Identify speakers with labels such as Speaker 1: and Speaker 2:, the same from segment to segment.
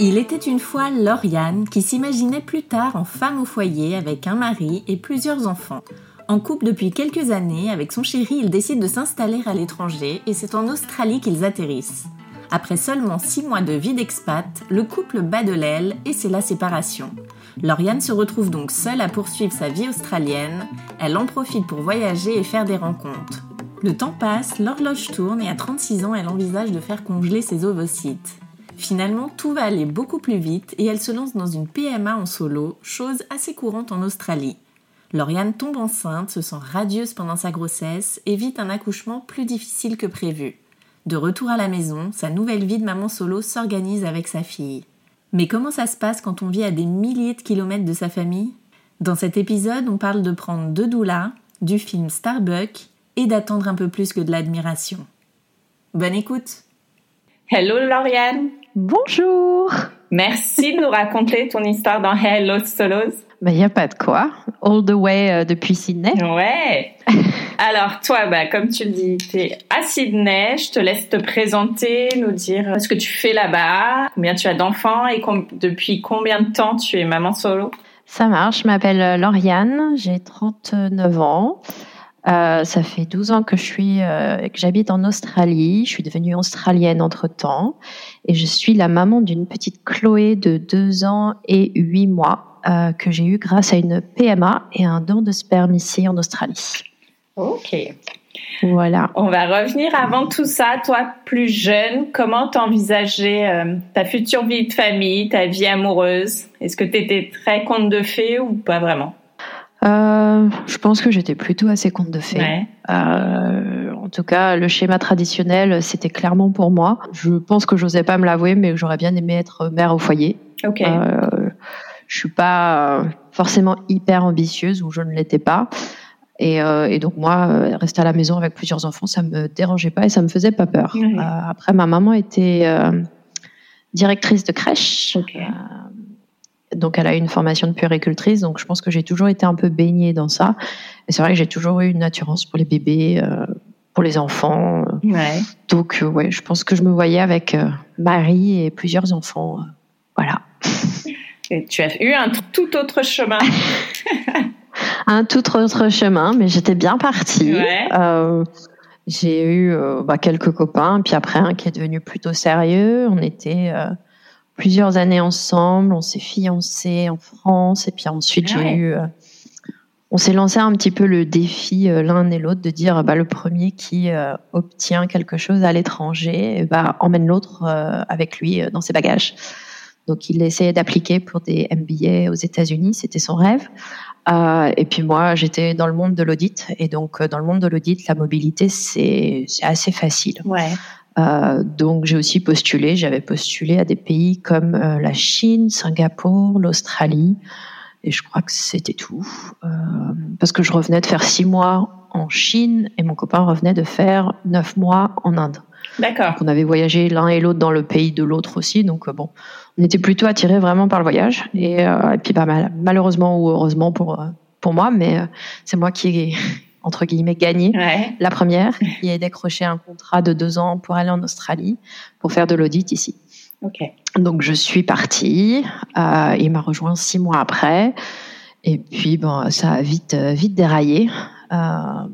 Speaker 1: Il était une fois Lauriane qui s'imaginait plus tard en femme au foyer avec un mari et plusieurs enfants. En couple depuis quelques années, avec son chéri, ils décident de s'installer à l'étranger et c'est en Australie qu'ils atterrissent. Après seulement six mois de vie d'expat, le couple bat de l'aile et c'est la séparation. Lauriane se retrouve donc seule à poursuivre sa vie australienne. Elle en profite pour voyager et faire des rencontres. Le temps passe, l'horloge tourne et à 36 ans, elle envisage de faire congeler ses ovocytes. Finalement, tout va aller beaucoup plus vite et elle se lance dans une PMA en solo, chose assez courante en Australie. Lauriane tombe enceinte, se sent radieuse pendant sa grossesse et vit un accouchement plus difficile que prévu. De retour à la maison, sa nouvelle vie de maman solo s'organise avec sa fille. Mais comment ça se passe quand on vit à des milliers de kilomètres de sa famille? Dans cet épisode, on parle de prendre deux doulas, du film Starbuck et d'attendre un peu plus que de l'admiration. Bonne écoute
Speaker 2: Hello Lauriane
Speaker 3: Bonjour
Speaker 2: Merci de nous raconter ton histoire dans Hello Solos.
Speaker 3: Il bah, n'y a pas de quoi. All the way euh, depuis Sydney.
Speaker 2: Ouais. Alors toi, bah, comme tu le dis, tu es à Sydney. Je te laisse te présenter, nous dire ce que tu fais là-bas, combien tu as d'enfants et depuis combien de temps tu es maman solo?
Speaker 3: Ça marche. Je m'appelle euh, Lauriane, j'ai 39 ans. Euh, ça fait 12 ans que je suis euh, que j'habite en Australie. Je suis devenue australienne entre temps et je suis la maman d'une petite Chloé de 2 ans et 8 mois euh, que j'ai eu grâce à une PMA et un don de sperme ici en Australie.
Speaker 2: Ok.
Speaker 3: Voilà.
Speaker 2: On va revenir avant tout ça. Toi, plus jeune, comment t'envisageais ta future vie de famille, ta vie amoureuse? Est-ce que tu étais très conte de fées ou pas vraiment?
Speaker 3: Euh, je pense que j'étais plutôt assez conte de fées. Euh, en tout cas, le schéma traditionnel, c'était clairement pour moi. Je pense que j'osais pas me l'avouer, mais j'aurais bien aimé être mère au foyer.
Speaker 2: Okay. Euh,
Speaker 3: je suis pas forcément hyper ambitieuse, ou je ne l'étais pas. Et, euh, et, donc moi, rester à la maison avec plusieurs enfants, ça me dérangeait pas et ça me faisait pas peur.
Speaker 2: Euh,
Speaker 3: après, ma maman était directrice de crèche.
Speaker 2: Okay.
Speaker 3: Donc, elle a eu une formation de puéricultrice, donc je pense que j'ai toujours été un peu baignée dans ça. Et c'est vrai que j'ai toujours eu une attirance pour les bébés, euh, pour les enfants.
Speaker 2: Ouais.
Speaker 3: Donc, euh, ouais, je pense que je me voyais avec euh, Marie et plusieurs enfants. voilà.
Speaker 2: Et tu as eu un tout autre chemin.
Speaker 3: un tout autre chemin, mais j'étais bien partie.
Speaker 2: Ouais.
Speaker 3: j'ai eu bah, quelques copains, puis après un qui est devenu plutôt sérieux. On était plusieurs années ensemble. On s'est fiancés en France et puis ensuite
Speaker 2: Ah
Speaker 3: j'ai eu. euh, on s'est lancé un petit peu le défi euh, l'un et l'autre de dire bah, le premier qui euh, obtient quelque chose à l'étranger bah, emmène l'autre euh, avec lui dans ses bagages. Donc il essayait d'appliquer pour des MBA aux États-Unis, c'était son rêve. Et puis moi j'étais dans le monde de l'audit et donc dans le monde de l'audit la mobilité c'est c'est assez facile.
Speaker 2: Ouais.
Speaker 3: Euh, donc j'ai aussi postulé, j'avais postulé à des pays comme euh, la Chine, Singapour, l'Australie, et je crois que c'était tout. Euh, parce que je revenais de faire six mois en Chine et mon copain revenait de faire neuf mois en Inde.
Speaker 2: D'accord.
Speaker 3: Donc on avait voyagé l'un et l'autre dans le pays de l'autre aussi, donc bon, on était plutôt attirés vraiment par le voyage. Et, et puis bah, mal- malheureusement ou heureusement pour pour moi, mais c'est moi qui entre guillemets gagné
Speaker 2: Ouais.
Speaker 3: la première, qui est décroché un contrat de deux ans pour aller en Australie pour faire de l'audit ici.
Speaker 2: Ok.
Speaker 3: Donc je suis partie. Euh, il m'a rejoint six mois après. Et puis bon, ça a vite euh, vite déraillé. Euh,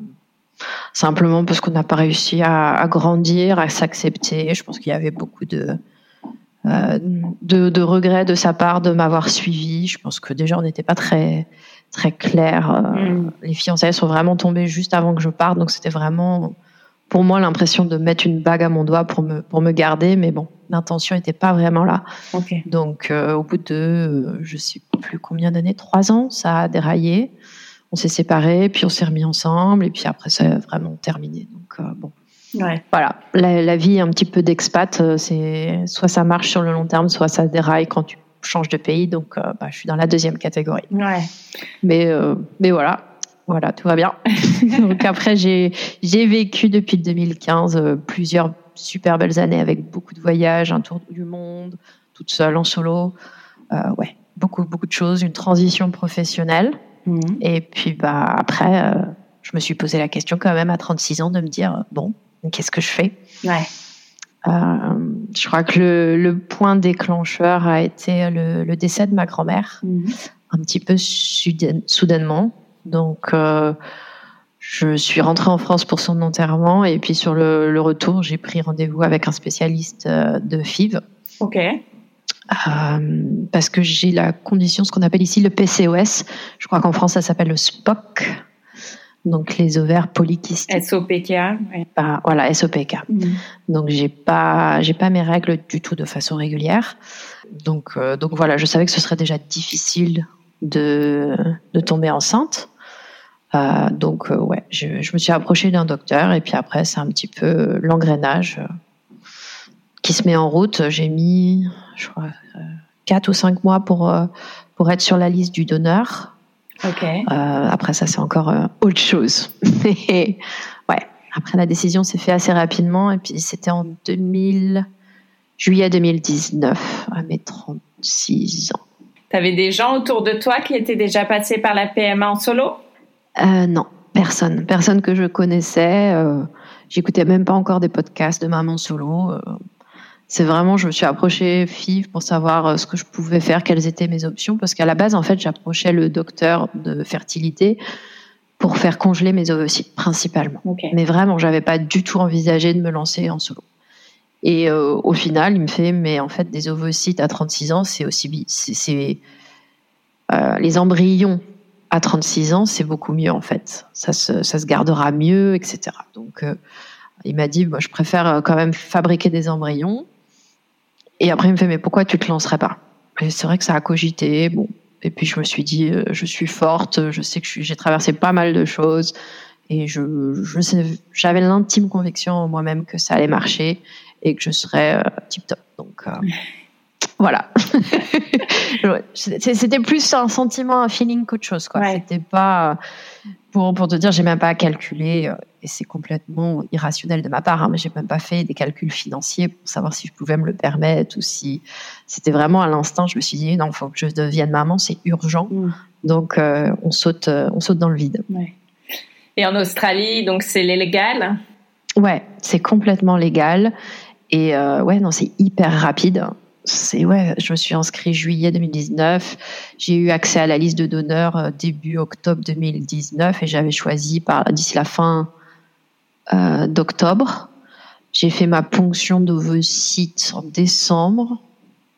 Speaker 3: simplement parce qu'on n'a pas réussi à, à grandir, à s'accepter. Je pense qu'il y avait beaucoup de, euh, de de regrets de sa part de m'avoir suivi. Je pense que déjà on n'était pas très très clair. Euh,
Speaker 2: Mm.
Speaker 3: Les fiançailles sont vraiment tombées juste avant que je parte, donc c'était vraiment pour moi l'impression de mettre une bague à mon doigt pour me pour me garder. Mais bon, l'intention n'était pas vraiment là. Donc, euh, au bout de, euh, je sais plus combien d'années, trois ans, ça a déraillé. On s'est séparés, puis on s'est remis ensemble, et puis après, ça a vraiment terminé. Donc, euh, bon,
Speaker 2: Ouais.
Speaker 3: voilà. La, la vie un petit peu d'expat, c'est soit ça marche sur le long terme, soit ça déraille quand tu changes de pays. Donc, euh, bah, je suis dans la deuxième catégorie.
Speaker 2: Ouais.
Speaker 3: Mais, euh, mais voilà. Voilà, tout va bien. Donc après, j'ai vécu depuis 2015 euh, plusieurs super belles années avec beaucoup de voyages, un tour du monde, toute seule en solo. Euh, ouais, beaucoup beaucoup de choses, une transition professionnelle.
Speaker 2: Mhm.
Speaker 3: Et puis bah après, euh, je me suis posé la question quand même à 36 ans de me dire bon, qu'est-ce que je fais?
Speaker 2: Ouais.
Speaker 3: Euh, Je crois que le, le point déclencheur a été le, le décès de ma grand-mère
Speaker 2: Mhm.
Speaker 3: un petit peu soudain- soudainement. Donc, euh, je suis rentrée en France pour son enterrement et puis sur le, le retour, j'ai pris rendez-vous avec un spécialiste euh, de FIV
Speaker 2: Ok.
Speaker 3: euh, parce que j'ai la condition, ce qu'on appelle ici le PCOS. Je crois qu'en France, ça s'appelle le SPOC. Donc, les ovaires polykystiques.
Speaker 2: SOPK. Ouais.
Speaker 3: Pas- voilà, SOPK.
Speaker 2: Mhm.
Speaker 3: Donc j'ai pas j'ai pas mes règles du tout de façon régulière. Donc euh, donc voilà, je savais que ce serait déjà difficile de de tomber enceinte. Euh, donc euh, ouais, je, je me suis approchée d'un docteur et puis après c'est un petit peu l'engrenage euh, qui se met en route. J'ai mis je crois euh, quatre ou cinq mois pour euh, pour être sur la liste du donneur. Euh, après ça, c'est encore euh, autre chose. Mais ouais, après la décision s'est faite assez rapidement et puis c'était en 2000, juillet 2019, à mes 36 ans.
Speaker 2: T'avais des gens autour de toi qui étaient déjà passés par la PMA en solo?
Speaker 3: Euh, non, personne, personne que je connaissais. J'écoutais même pas encore des podcasts de maman solo. C'est vraiment, je me suis approchée FIV pour savoir euh, ce que je pouvais faire, quelles étaient mes options, parce qu'à la base, en fait, j'approchais le docteur de fertilité pour faire congeler mes ovocytes principalement. Mais vraiment, j'avais pas du tout envisagé de me lancer en solo. Et euh, au final, il me fait, mais en fait, des ovocytes à 36 ans, c'est aussi, c'est, euh, les embryons à 36 ans, c'est beaucoup mieux en fait. Ça se, ça se gardera mieux, etc. Donc, euh, il m'a dit, moi, je préfère quand même fabriquer des embryons. Et après, il me fait, mais pourquoi tu te lancerais pas? Et c'est vrai que ça a cogité. Bon, et puis je me suis dit, euh, je suis forte, je sais que j'ai traversé pas mal de choses, et je, j'avais l'intime conviction en moi-même que ça allait marcher et que je serais tip top. Donc euh, voilà. C'était plus un sentiment, un feeling qu'autre chose. Quoi.
Speaker 2: Ouais.
Speaker 3: C'était pas euh, pour pour te dire, j'ai même pas calculé euh, et c'est complètement irrationnel de ma part. Hein, mais j'ai même pas fait des calculs financiers pour savoir si je pouvais me le permettre ou si c'était vraiment à l'instinct. Je me suis dit non, faut que je devienne maman, c'est urgent.
Speaker 2: Mm.
Speaker 3: Donc euh, on saute, euh, on saute dans le vide.
Speaker 2: Ouais. Et en Australie, donc c'est légal?
Speaker 3: Ouais, c'est complètement légal et euh, ouais non c'est hyper rapide. C'est ouais, je me suis inscrit juillet 2019. J'ai eu accès à la liste de donneurs euh, début octobre 2019 et j'avais choisi par d'ici la fin euh, d'octobre. J'ai fait ma ponction d'ovocytes en décembre.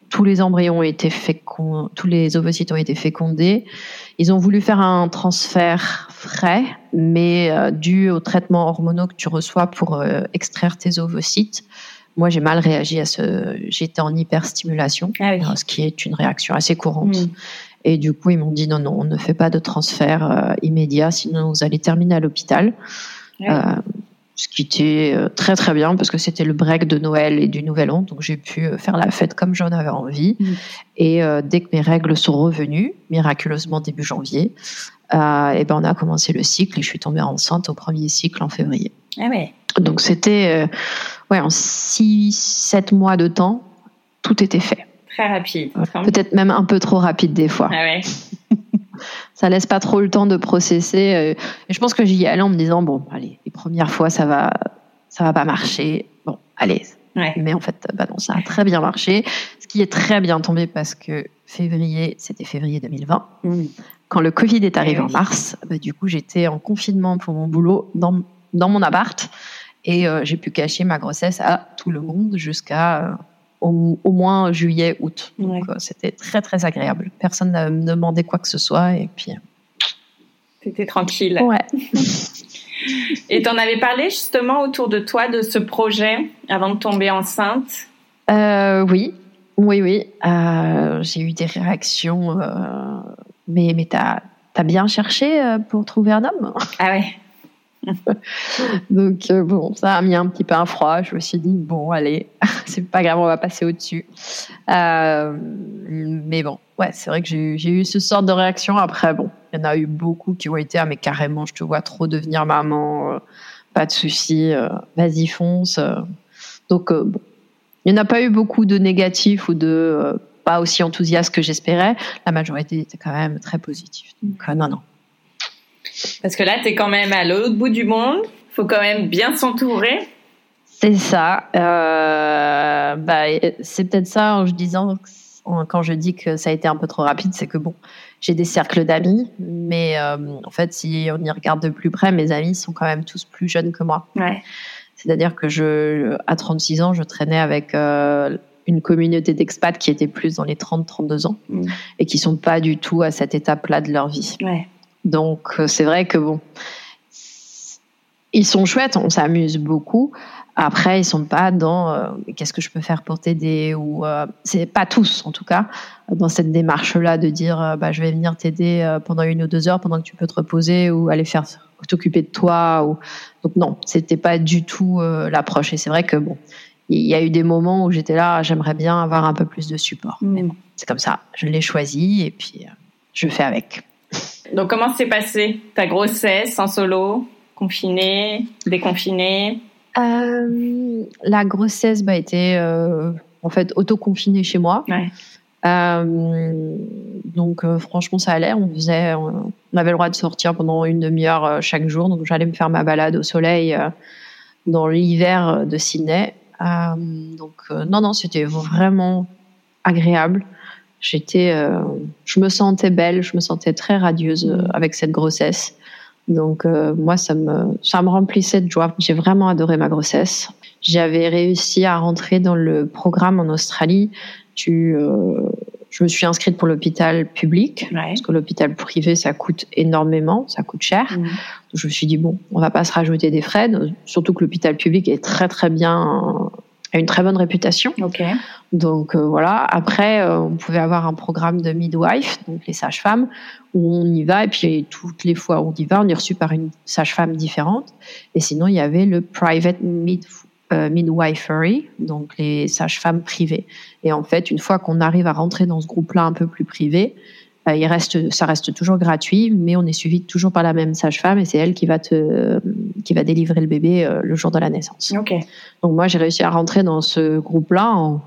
Speaker 3: Tous les embryons ont été fécondés, tous les ovocytes ont été fécondés. Ils ont voulu faire un transfert frais, mais euh, dû aux traitements hormonaux que tu reçois pour euh, extraire tes ovocytes. Moi, j'ai mal réagi à ce. J'étais en hyperstimulation,
Speaker 2: Ah oui.
Speaker 3: ce qui est une réaction assez courante.
Speaker 2: Mm.
Speaker 3: Et du coup, ils m'ont dit non, non, on ne fait pas de transfert euh, immédiat, sinon vous allez terminer à l'hôpital.
Speaker 2: Ouais.
Speaker 3: Euh, ce qui était euh, très très bien parce que c'était le break de Noël et du Nouvel An, donc j'ai pu faire la fête comme j'en avais envie.
Speaker 2: Mm.
Speaker 3: Et euh, dès que mes règles sont revenues, miraculeusement début janvier, et ben on a commencé le cycle et je suis tombée enceinte au premier cycle en février.
Speaker 2: Ah ouais.
Speaker 3: Donc c'était ouais en 6-7 mois de temps, tout était fait.
Speaker 2: Très rapide.
Speaker 3: Peut-être même un peu trop rapide des fois.
Speaker 2: Ah ouais.
Speaker 3: ça laisse pas trop le temps de processer. euh, Et je pense que j'y allais en me disant bon, allez, les premières fois ça va, ça va pas marcher. Bon, allez.
Speaker 2: Ouais.
Speaker 3: Mais en fait, bah non, ça a très bien marché. Ce qui est très bien tombé parce que février, c'était février 2020. Quand le Covid est arrivé
Speaker 2: Eh
Speaker 3: en mars, bah, du coup, j'étais en confinement pour mon boulot dans, dans mon appart et euh, j'ai pu cacher ma grossesse à tout le monde jusqu'à euh, au, au moins juillet, août. Donc euh, c'était très très agréable. Personne ne me demandait quoi que ce soit et puis
Speaker 2: T'étais tranquille.
Speaker 3: ouais.
Speaker 2: Et t'en avais parlé justement autour de toi de ce projet avant de tomber enceinte?
Speaker 3: Euh, oui, oui, oui. J'ai eu des réactions, mais mais t'as as bien cherché pour trouver un homme?
Speaker 2: Ah ouais.
Speaker 3: Donc euh, bon, ça a mis un petit peu un froid. Je me suis dit bon, allez, c'est pas grave, on va passer au-dessus. Euh, mais bon, ouais, c'est vrai que j'ai eu- ce sort de réaction. Après, bon, il y en a eu beaucoup qui ont été ah mais carrément, je te vois trop devenir maman, euh, pas de souci, vas-y fonce. Donc bon, il n'y en a pas eu beaucoup de négatifs ou de pas aussi enthousiastes que j'espérais. La majorité était quand même très positive. Donc non, non.
Speaker 2: Parce que là, t'es quand même à l'autre bout du monde. Faut quand même bien s'entourer.
Speaker 3: C'est ça. Euh, bah, c'est peut-être ça en je disant quand je dis que ça a été un peu trop rapide, c'est que bon, j'ai des cercles d'amis, mais euh, en fait, si on y regarde de plus près, mes amis sont quand même tous plus jeunes que moi.
Speaker 2: Ouais.
Speaker 3: C'est-à-dire que je, à 36 ans, je traînais avec euh, une communauté d'expats qui était plus dans les 30-32 ans
Speaker 2: Mm.
Speaker 3: et qui sont pas du tout à cette étape-là de leur vie.
Speaker 2: Ouais.
Speaker 3: Donc euh, c'est vrai que bon, ils sont chouettes, on s'amuse beaucoup. Après, ils sont pas dans euh, qu'est-ce que je peux faire pour t'aider ou euh, c'est pas tous en tout cas dans cette démarche-là de dire euh, bah je vais venir t'aider pendant une ou deux heures pendant que tu peux te reposer ou aller faire t'occuper de toi ou donc non, c'était pas du tout l'approche et c'est vrai que bon, il y a eu des moments où j'étais là, j'aimerais bien avoir un peu plus de support. Mais
Speaker 2: Mm.
Speaker 3: bon, c'est comme ça, je l'ai choisi et puis je fais avec.
Speaker 2: Donc comment s'est passée ta grossesse en solo, confinée, déconfinée?
Speaker 3: Euh, la grossesse bah, était euh, en fait auto-confinée chez moi.
Speaker 2: Ouais.
Speaker 3: Euh, donc euh, franchement ça allait. On faisait, on avait le droit de sortir pendant une demi-heure euh, chaque jour. Donc j'allais me faire ma balade au soleil dans l'hiver de Sydney. Donc non non c'était vraiment agréable. J'étais, euh, je me sentais belle, je me sentais très radieuse euh, avec cette grossesse. Donc euh, moi, ça me, ça me remplissait de joie. J'ai vraiment adoré ma grossesse. J'avais réussi à rentrer dans le programme en Australie. Tu, euh, je me suis inscrite pour l'hôpital public
Speaker 2: Ouais.
Speaker 3: parce que l'hôpital privé, ça coûte énormément, ça coûte cher.
Speaker 2: Mm.
Speaker 3: Donc, je me suis dit bon, on va pas se rajouter des frais. Surtout que l'hôpital public est très très bien, a une très bonne réputation.
Speaker 2: Ok.
Speaker 3: Donc euh, voilà. Après, euh, on pouvait avoir un programme de midwife, donc les sages-femmes, où on y va et puis toutes les fois où on y va, on est reçu par une sage-femme différente. Et sinon, il y avait le private mid, euh, midwifery, donc les sages-femmes privées. Et en fait, une fois qu'on arrive à rentrer dans ce groupe-là un peu plus privé, il reste, ça reste toujours gratuit, mais on est suivi toujours par la même sage-femme et c'est elle qui va te, qui va délivrer le bébé euh, le jour de la naissance.
Speaker 2: Ok.
Speaker 3: Donc moi, j'ai réussi à rentrer dans ce groupe-là en,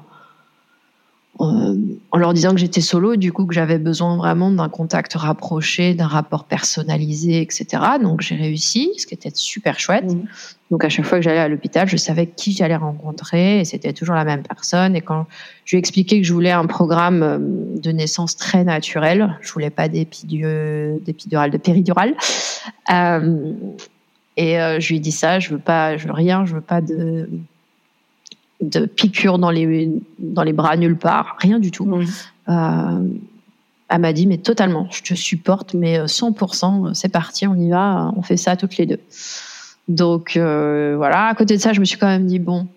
Speaker 3: en, en leur disant que j'étais solo, du coup que j'avais besoin vraiment d'un contact rapproché, d'un rapport personnalisé, etc. Donc j'ai réussi, ce qui était super chouette. Donc à chaque fois que j'allais à l'hôpital, je savais qui j'allais rencontrer et c'était toujours la même personne. Et quand je lui ai expliqué que je voulais un programme euh, de naissance très naturel, je voulais pas d'épidu- d'épidural, de péridurale. Euh, et euh, je lui ai dit ça, je veux pas, je veux rien, je veux pas de de piqûres dans les dans les bras nulle part, rien du tout. Euh, elle m'a dit mais totalement, je te supporte, mais euh, 100%, c'est parti, on y va, on fait ça toutes les deux. Donc euh, voilà. À côté de ça, je me suis quand même dit bon,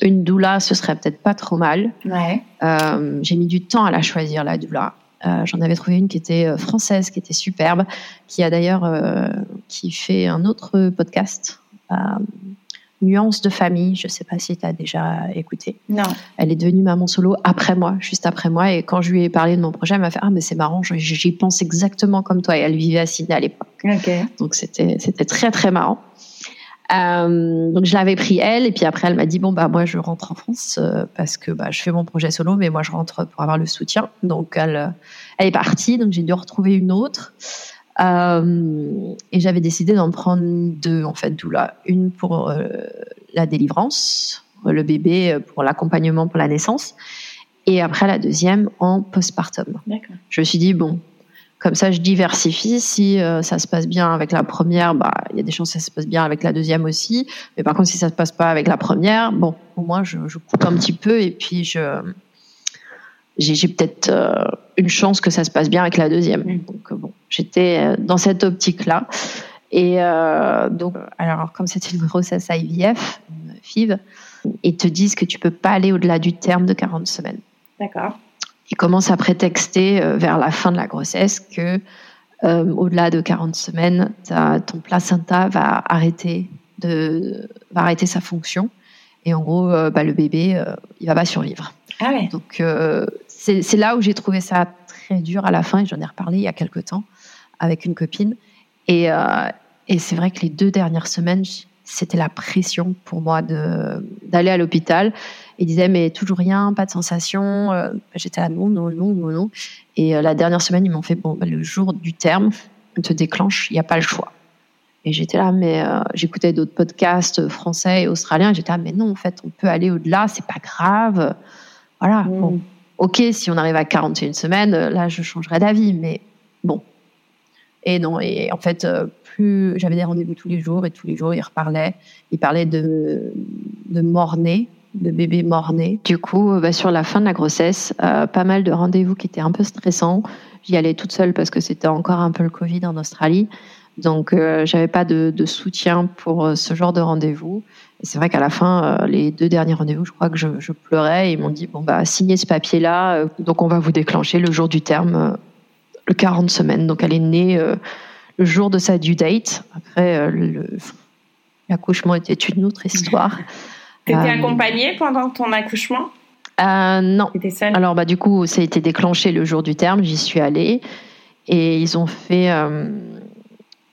Speaker 3: une doula, ce serait peut-être pas trop mal.
Speaker 2: Ouais.
Speaker 3: Euh, j'ai mis du temps à la choisir, la doula. Euh, J'en avais trouvé une qui était euh, française, qui était superbe, qui a d'ailleurs euh, qui fait un autre podcast, euh, Nuance de famille. Je sais pas si tu as déjà écouté.
Speaker 2: Non.
Speaker 3: Elle est devenue maman solo après moi, juste après moi. Et quand je lui ai parlé de mon projet, elle m'a fait ah mais c'est marrant, j'y pense exactement comme toi. Et elle vivait à Sydney à l'époque. Donc c'était c'était très très marrant. Euh, donc je l'avais pris elle et puis après elle m'a dit bon bah moi je rentre en France euh, parce que bah je fais mon projet solo mais moi je rentre pour avoir le soutien donc elle euh, elle est partie donc j'ai dû retrouver une autre Euh, et j'avais décidé d'en prendre deux, en fait, doula. Une pour euh, la délivrance, le bébé pour l'accompagnement pour la naissance, et après la deuxième en postpartum. Je me suis dit, bon, comme ça, je diversifie. Si euh, ça se passe bien avec la première, bah, il y a des chances que ça se passe bien avec la deuxième aussi. Mais par contre, si ça se passe pas avec la première, bon, au moins, je, je coupe un petit peu et puis je, j'ai peut-être euh, une chance que ça se passe bien avec la deuxième. Mm. Donc bon, j'étais euh, dans cette optique-là. Et euh, donc, alors comme c'était une grossesse IVF, une FIV, ils te disent que tu peux pas aller au-delà du terme de 40 semaines.
Speaker 2: D'accord.
Speaker 3: Ils commencent à prétexter vers la fin de la grossesse que au-delà de 40 semaines, ton placenta va arrêter de va arrêter sa fonction et en gros, bah, le bébé, il va pas survivre.
Speaker 2: Ah ouais.
Speaker 3: Donc c'est là où j'ai trouvé ça très dur à la fin, et j'en ai reparlé il y a quelques temps avec une copine. Et, euh, et c'est vrai que les deux dernières semaines, c'était la pression pour moi d'aller à l'hôpital. Ils disaient, mais toujours rien, pas de sensation. Euh, j'étais là, non, non, non, non, non. Et euh, la dernière semaine, ils m'ont fait, bon, bah, le jour du terme, on te déclenche, il n'y a pas le choix. Et j'étais là, mais j'écoutais d'autres podcasts français et australiens. J'étais là, mais non, en fait, on peut aller au-delà, c'est pas grave. Voilà. Mm. Bon, ok, si on arrive à 41 semaines, euh, là, je changerais d'avis, mais bon. Et non, et en fait, euh, plus j'avais des rendez-vous tous les jours, et tous les jours, il reparlait. Il parlait de, de mort-né, de bébé mort-né. Du coup, euh, bah, sur la fin de la grossesse, pas mal de rendez-vous qui étaient un peu stressants. J'y allais toute seule parce que c'était encore un peu le Covid en Australie. Donc, euh, j'avais pas de, de, soutien pour euh, ce genre de rendez-vous. Et c'est vrai qu'à la fin, euh, les deux derniers rendez-vous, je crois que je, je pleurais. Et ils m'ont dit bon bah signez ce papier-là. Euh, donc, on va vous déclencher le jour du terme, le 40 semaines. Donc, elle est née le jour de sa due date. Après, l'accouchement était une autre histoire.
Speaker 2: T'étais accompagnée pendant ton accouchement?
Speaker 3: Non.
Speaker 2: seule?
Speaker 3: Alors, bah, du coup, ça a été déclenché le jour du terme. J'y suis allée. Et ils ont fait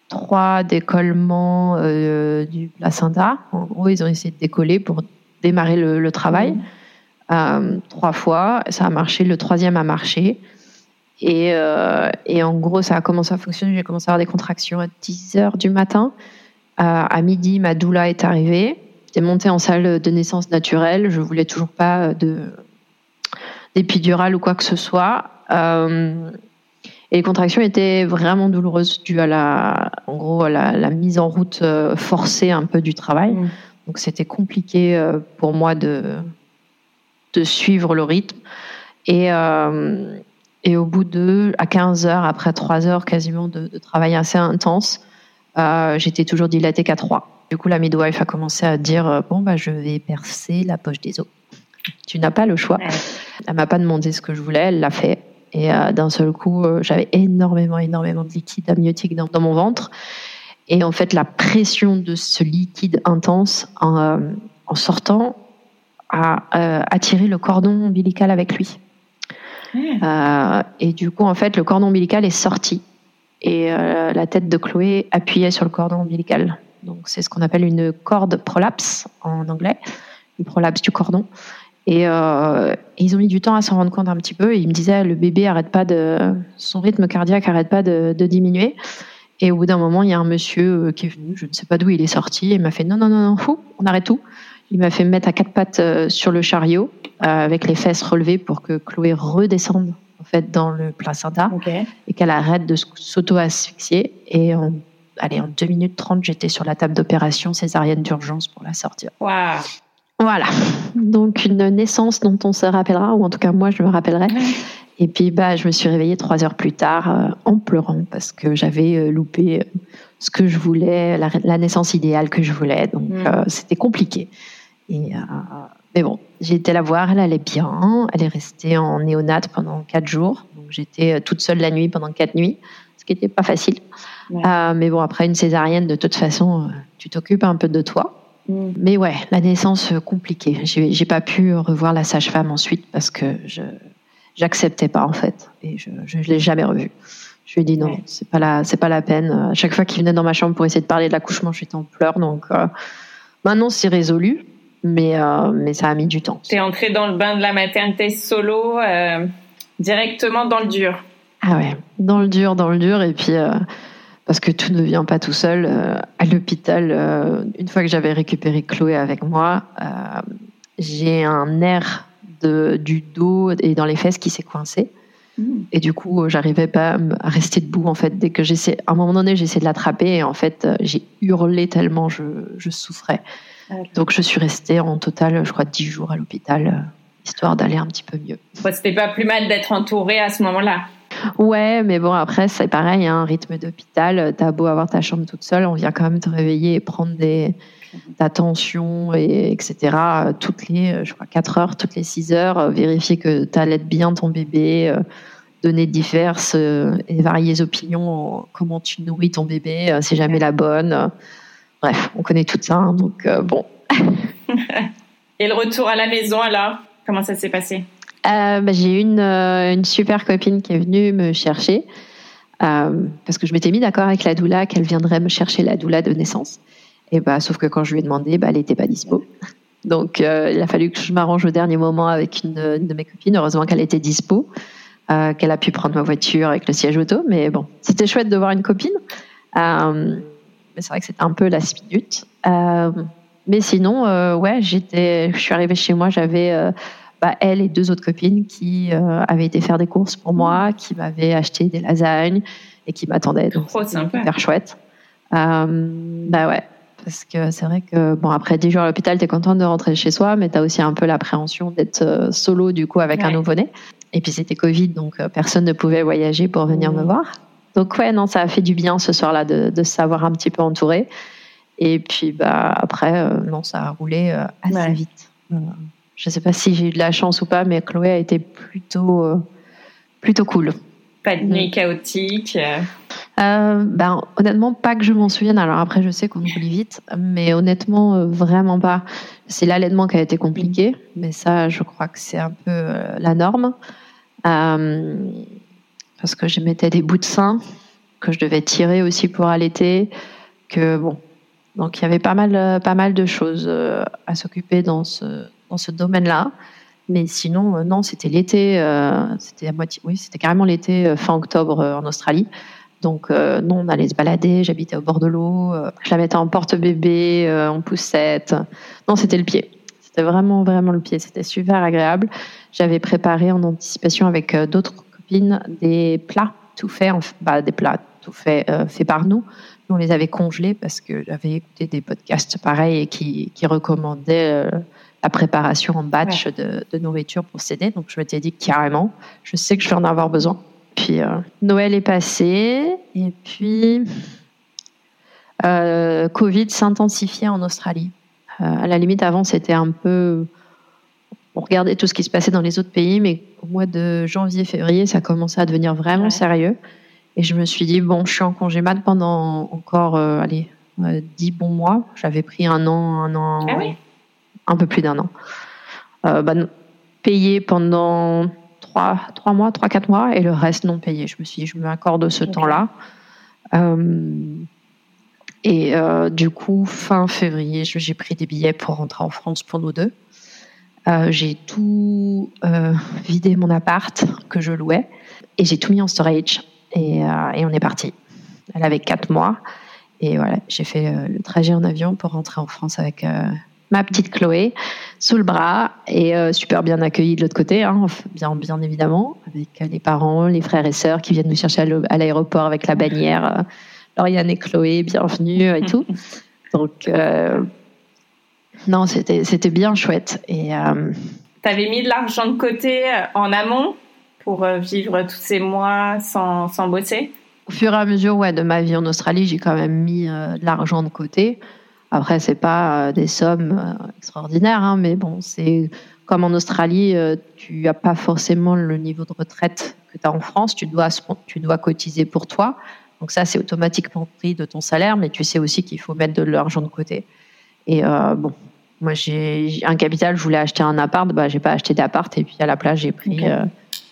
Speaker 3: trois décollements euh, du placenta. En gros, ils ont essayé de décoller pour démarrer le, travail. Mmh. Euh, trois fois, ça a marché. Le troisième a marché. Et, euh, et, en gros, ça a commencé à fonctionner. J'ai commencé à avoir des contractions à 10 heures du matin. à midi, ma doula est arrivée. J'étais montée en salle de naissance naturelle. Je voulais toujours pas de d'épidurale ou quoi que ce soit. Et les contractions étaient vraiment douloureuses dues à la, en gros, à la, mise en route euh, forcée un peu du travail. Mm. Donc c'était compliqué euh, pour moi de, de suivre le rythme. Et, euh, et au bout de, à 15 heures, après 3 heures quasiment de, de travail assez intense, euh, j'étais toujours dilatée qu'à 3. Du coup, la midwife a commencé à dire Bon, bah, je vais percer la poche des os. Tu n'as pas le choix. Elle m'a pas demandé ce que je voulais, elle l'a fait. Et euh, d'un seul coup, euh, j'avais énormément, énormément de liquide amniotique dans, mon ventre. Et en fait, la pression de ce liquide intense en, euh, en sortant a attiré le cordon ombilical avec lui. Mmh. et du coup, en fait, le cordon ombilical est sorti et la tête de Chloé appuyait sur le cordon ombilical. Donc, c'est ce qu'on appelle une corde prolapse en anglais, une prolapse du cordon. Euh, et, ils ont mis du temps à s'en rendre compte un petit peu. ils me disaient, le bébé arrête pas de, son rythme cardiaque arrête pas de, diminuer. Et au bout d'un moment, il y a un monsieur euh, qui est venu, je ne sais pas d'où il est sorti, et il m'a fait non, non, non, non, fou, on arrête tout. Il m'a fait me mettre à quatre pattes euh, sur le chariot, avec les fesses relevées pour que Chloé redescende en fait dans le placenta et qu'elle arrête de s'auto-asphyxier. Et en, allez, en 2 minutes 30, j'étais sur la table d'opération césarienne d'urgence pour la sortir.
Speaker 2: Waouh
Speaker 3: voilà. Donc une naissance dont on se rappellera, ou en tout cas moi je me rappellerai. Et puis bah je me suis réveillée trois heures plus tard euh, en pleurant parce que j'avais euh, loupé euh, ce que je voulais, la, naissance idéale que je voulais. Donc mm. c'était compliqué. Et, mais bon, j'ai été la voir, elle allait bien. Elle est restée en néonate pendant quatre jours. Donc j'étais toute seule la nuit pendant quatre nuits, ce qui n'était pas facile. mais bon, après une césarienne, de toute façon, tu t'occupes un peu de toi. Mm. Mais ouais, la naissance euh, compliquée. J'ai pas pu revoir la sage-femme ensuite parce que je j'acceptais pas en fait et je je, l'ai jamais revue. Je lui ai dit non, c'est pas la c'est pas la peine. À chaque fois qu'il venait dans ma chambre pour essayer de parler de l'accouchement, j'étais en pleurs. Donc euh, maintenant c'est résolu, mais euh, mais ça a mis du temps.
Speaker 2: T'es entrée dans le bain de la maternité solo directement dans le dur.
Speaker 3: Ah ouais, dans le dur, dans le dur et puis parce que tout ne vient pas tout seul. à l'hôpital, une fois que j'avais récupéré Chloé avec moi, j'ai un nerf de, du dos et dans les fesses qui s'est coincé. Mm. Et du coup, j'arrivais pas à rester debout. En fait, dès que j'essaie, à un moment donné, j'essayais de l'attraper et en fait, j'ai hurlé tellement je, je souffrais. Donc, je suis restée en total, je crois, dix jours à l'hôpital, euh, histoire d'aller un petit peu mieux.
Speaker 2: C'était pas plus mal d'être entourée à ce moment-là.
Speaker 3: Ouais, mais bon, après, c'est pareil, un rythme d'hôpital. T'as beau avoir ta chambre toute seule, on vient quand même te réveiller et prendre des, ta tension, et, etc. Toutes les, euh, je crois, 4 heures, toutes les 6 heures, euh, vérifier que tu allaites bien ton bébé, euh, donner diverses et variées opinions comment tu nourris ton bébé, c'est jamais la bonne. Bref, on connaît tout ça, hein, donc bon.
Speaker 2: et le retour à la maison alors, comment ça s'est passé?
Speaker 3: Bah, J'ai une, une super copine qui est venue me chercher. parce que je m'étais mis d'accord avec la doula qu'elle viendrait me chercher la doula de naissance. Et bah, sauf que quand je lui ai demandé, bah, elle n'était pas dispo. Donc, euh, il a fallu que je m'arrange au dernier moment avec une, de mes copines. Heureusement qu'elle était dispo, euh, qu'elle a pu prendre ma voiture avec le siège auto. Mais bon, c'était chouette de voir une copine. Euh, mais c'est vrai que c'était un peu la minute. Euh, mais sinon, euh, ouais, j'étais, je suis arrivée chez moi, j'avais bah, elle et deux autres copines qui avaient été faire des courses pour moi, qui m'avaient acheté des lasagnes et qui m'attendaient. Donc, c'était super chouette. bah ouais, parce que c'est vrai que, bon, après 10 jours à l'hôpital, tu es contente de rentrer chez soi, mais tu as aussi un peu l'appréhension d'être euh, solo, du coup, avec un nouveau-né. Et puis c'était Covid, donc euh, personne ne pouvait voyager pour venir me mmh. voir. Donc, ouais, non, ça a fait du bien ce soir-là de, de se savoir un petit peu entouré. Et puis, bah, après, euh, non, ça a roulé assez vite. Je sais pas si j'ai eu de la chance ou pas, mais Chloé a été plutôt, plutôt cool.
Speaker 2: Pas de nuit chaotique
Speaker 3: euh, ben, honnêtement, pas que je m'en souvienne. Alors après, je sais qu'on oublie vite, mais honnêtement, euh, vraiment pas. C'est l'allaitement qui a été compliqué, mais ça, je crois que c'est un peu euh, la norme. parce que je mettais des bouts de sein que je devais tirer aussi pour allaiter. Que bon, donc il y avait pas mal, pas mal de choses à s'occuper dans ce, dans ce domaine-là. Mais sinon, non, c'était l'été. c'était à moitié, oui, c'était carrément l'été fin octobre en Australie. Donc euh, non, on allait se balader, j'habitais au bord de l'eau, euh, je la mettais en porte-bébé, euh, en poussette. Non, c'était le pied. C'était vraiment, vraiment le pied. C'était super agréable. J'avais préparé en anticipation avec d'autres copines des plats tout faits, bah, des plats tout faits fait par nous. On les avait congelés parce que j'avais écouté des podcasts pareils et qui recommandaient la préparation en batch de, de, nourriture pour s'aider. Donc je m'étais dit carrément, je sais que je vais en avoir besoin. Puis euh, Noël est passé et puis euh, Covid s'intensifiait en Australie. Euh, à la limite, avant, c'était un peu. On regardait tout ce qui se passait dans les autres pays, mais au mois de janvier-février, ça commençait à devenir vraiment sérieux. Et je me suis dit, bon, je suis en congé mat pendant encore, allez, dix bons mois. J'avais pris un an, un an,
Speaker 2: ah
Speaker 3: un peu plus d'un an. Bah, payé pendant trois, mois, trois, quatre mois, et le reste non payé. Je me suis dit, je m'accorde ce temps-là. Euh, et euh, du coup, fin février, j'ai pris des billets pour rentrer en France pour nous deux. Euh, j'ai tout vidé mon appart que je louais et j'ai tout mis en storage et, et on est parti. Elle avait quatre mois et voilà, j'ai fait le trajet en avion pour rentrer en France avec ma petite Chloé sous le bras et euh, super bien accueillie de l'autre côté, hein, bien, bien évidemment, avec les parents, les frères et sœurs qui viennent nous chercher à l'aéroport avec la bannière. Euh, Lauriane et Chloé, bienvenue et tout. Donc, euh, non, c'était bien chouette. Et
Speaker 2: tu avais mis de l'argent de côté en amont pour vivre tous ces mois sans, sans bosser?
Speaker 3: Au fur et à mesure ouais, de ma vie en Australie, j'ai quand même mis de l'argent de côté. Après, c'est pas euh, des sommes euh, extraordinaires, hein, mais bon, c'est comme en Australie, euh, tu n'as pas forcément le niveau de retraite que tu as en France. Tu dois, tu dois cotiser pour toi. Donc ça, c'est automatiquement pris de ton salaire, mais tu sais aussi qu'il faut mettre de l'argent de côté. Et bon, moi, j'ai un capital, je voulais acheter un appart, bah, j'ai pas acheté d'appart, et puis à la place, j'ai pris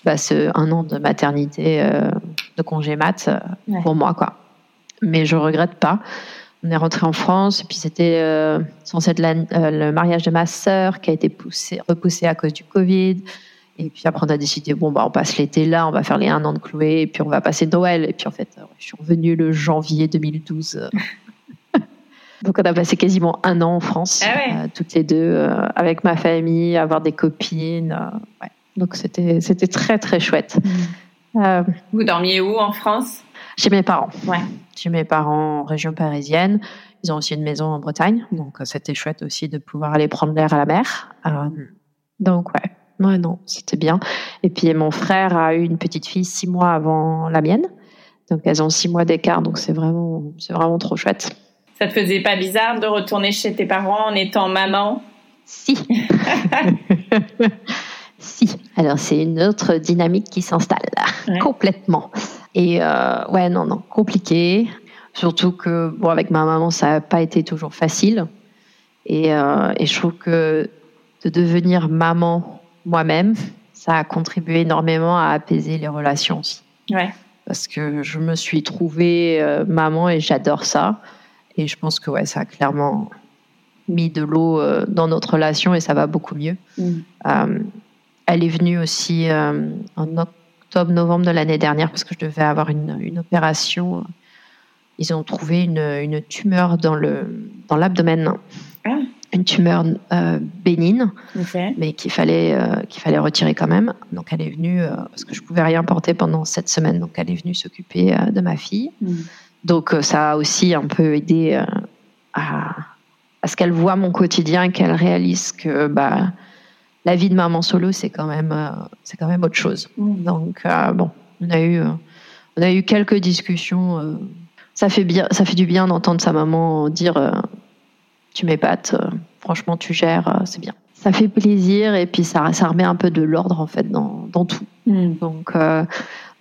Speaker 3: bah, ce, un an de maternité, de congé mat pour moi, quoi. Mais je regrette pas on est rentré en France, et puis c'était euh, censé être euh, le mariage de ma sœur qui a été poussé, repoussé à cause du Covid. Et puis après, on a décidé, bon, bah, on passe l'été là, on va faire les un an de Chloé, et puis on va passer Noël. Et puis en fait, je suis revenue le janvier 2012. Donc on a passé quasiment un an en France,
Speaker 2: ah
Speaker 3: euh, toutes les deux, euh, avec ma famille, avoir des copines. Euh, ouais. Donc c'était c'était très très chouette.
Speaker 2: Mm. Vous dormiez où en France?
Speaker 3: Chez mes parents.
Speaker 2: Ouais.
Speaker 3: Chez mes parents en région parisienne. Ils ont aussi une maison en Bretagne, donc c'était chouette aussi de pouvoir aller prendre l'air à la mer. donc ouais. Ouais, non, c'était bien. Et puis mon frère a eu une petite fille six mois avant la mienne. Donc elles ont six mois d'écart, donc c'est vraiment, c'est vraiment trop chouette.
Speaker 2: Ça te faisait pas bizarre de retourner chez tes parents en étant maman?
Speaker 3: Si. si. Alors c'est une autre dynamique qui s'installe complètement. Et euh, ouais, non, non, compliqué. Surtout que bon, avec ma maman, ça n'a pas été toujours facile. Et, euh, et je trouve que de devenir maman moi-même, ça a contribué énormément à apaiser les relations aussi.
Speaker 2: Ouais.
Speaker 3: Parce que je me suis trouvée euh, maman et j'adore ça. Et je pense que ouais, ça a clairement mis de l'eau dans notre relation et ça va beaucoup mieux. Mm. Euh, elle est venue aussi euh, en octobre-novembre de l'année dernière parce que je devais avoir une, une opération. Ils ont trouvé une, une tumeur dans le dans l'abdomen. Ah. Une tumeur bénigne, mais qu'il fallait, qu'il fallait retirer quand même. Donc elle est venue, parce que je pouvais rien porter pendant cette semaine, donc elle est venue s'occuper de ma fille. Mm. Donc euh, ça a aussi un peu aidé euh, à, ce qu'elle voit mon quotidien, qu'elle réalise que bah, la vie de maman solo, c'est quand même, euh, c'est quand même autre chose. Mm. Donc bon, on a eu, on a eu quelques discussions. ça fait bien, ça fait du bien d'entendre sa maman dire, tu m'épates, franchement tu gères, c'est bien. Ça fait plaisir et puis ça, ça remet un peu de l'ordre en fait dans, dans tout. Mm. Donc,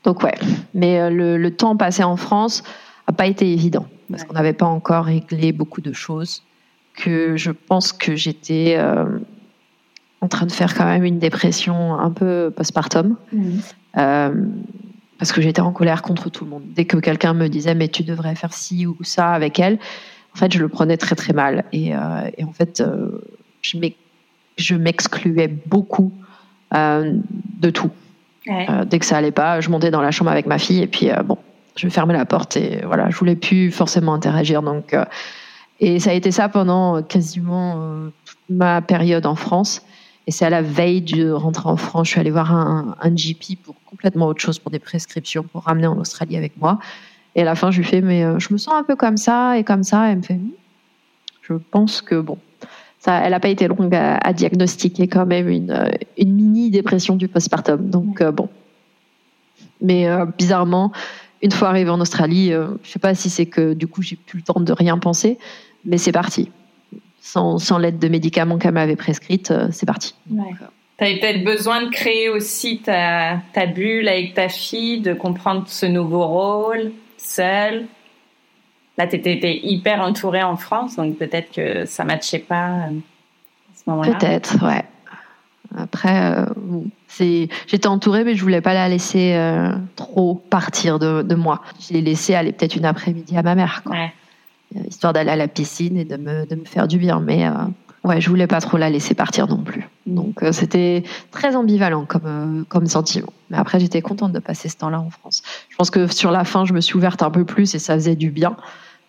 Speaker 3: donc ouais. Mais le, le temps passé en France n'a pas été évident parce qu'on n'avait pas encore réglé beaucoup de choses. Que je pense que j'étais euh, en train de faire quand même une dépression un peu postpartum. Mhm. Euh, parce que j'étais en colère contre tout le monde. Dès que quelqu'un me disait mais tu devrais faire ci ou ça avec elle, en fait je le prenais très très mal et, euh, en fait je m'excluais beaucoup de tout. dès que ça allait pas, je montais dans la chambre avec ma fille et puis bon, je fermais la porte et voilà, je voulais plus forcément interagir. Donc, euh, et ça a été ça pendant quasiment euh, toute ma période en France. Et c'est à la veille de rentrer en France, je suis allée voir un, GP pour complètement autre chose, pour des prescriptions, pour ramener en Australie avec moi. Et à la fin, je lui fais, mais euh, je me sens un peu comme ça et comme ça. Et elle me fait, je pense que bon, ça, elle n'a pas été longue à, diagnostiquer quand même une, une mini dépression du postpartum. Donc bon, mais bizarrement, une fois arrivée en Australie, je euh, je sais pas si c'est que du coup j'ai plus le temps de rien penser, mais c'est parti. Sans, sans l'aide de médicaments qu'elle m'avait prescrite, euh, c'est parti.
Speaker 2: Tu avais peut-être besoin de créer aussi ta, ta, bulle avec ta fille, de comprendre ce nouveau rôle, seule. Là, tu étais, hyper entourée en France, donc peut-être que ça ne matchait pas euh, à ce moment-là.
Speaker 3: Peut-être, ouais. Après, c'est, j'étais entourée, mais je voulais pas la laisser euh, trop partir de, de moi. Je l'ai laissée aller peut-être une après-midi à ma mère, quoi. Euh, histoire d'aller à la piscine et de me, de me faire du bien. Mais euh, ouais, je voulais pas trop la laisser partir non plus. Donc c'était très ambivalent comme, comme sentiment. Mais après, j'étais contente de passer ce temps-là en France. Je pense que sur la fin, je me suis ouverte un peu plus et ça faisait du bien.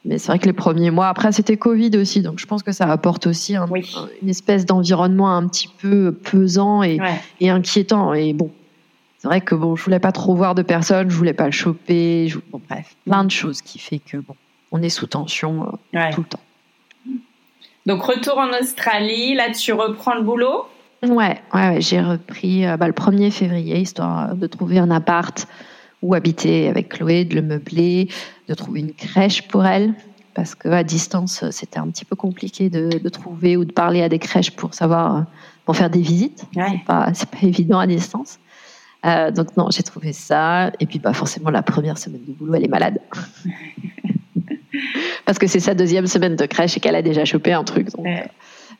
Speaker 3: Mais c'est vrai que les premiers mois, après c'était Covid aussi, donc je pense que ça apporte aussi une espèce d'environnement un petit peu pesant et, inquiétant. Et bon, c'est vrai que bon, je voulais pas trop voir de personnes, je voulais pas le choper, bon bref, plein de choses qui fait que bon, on est sous tension euh, tout le temps.
Speaker 2: Donc retour en Australie, là tu reprends le boulot?
Speaker 3: Ouais, ouais, j'ai repris euh, bah, le 1er février histoire de trouver un appart où habiter avec Chloé, de le meubler, de trouver une crèche pour elle, parce qu'à distance, c'était un petit peu compliqué de, trouver ou de parler à des crèches pour savoir, pour faire des visites. Ouais. C'est pas, pas évident à distance. Euh, donc non, j'ai trouvé ça. Et puis bah forcément, la première semaine de boulot, elle est malade. parce que c'est sa deuxième semaine de crèche et qu'elle a déjà chopé un truc. Donc,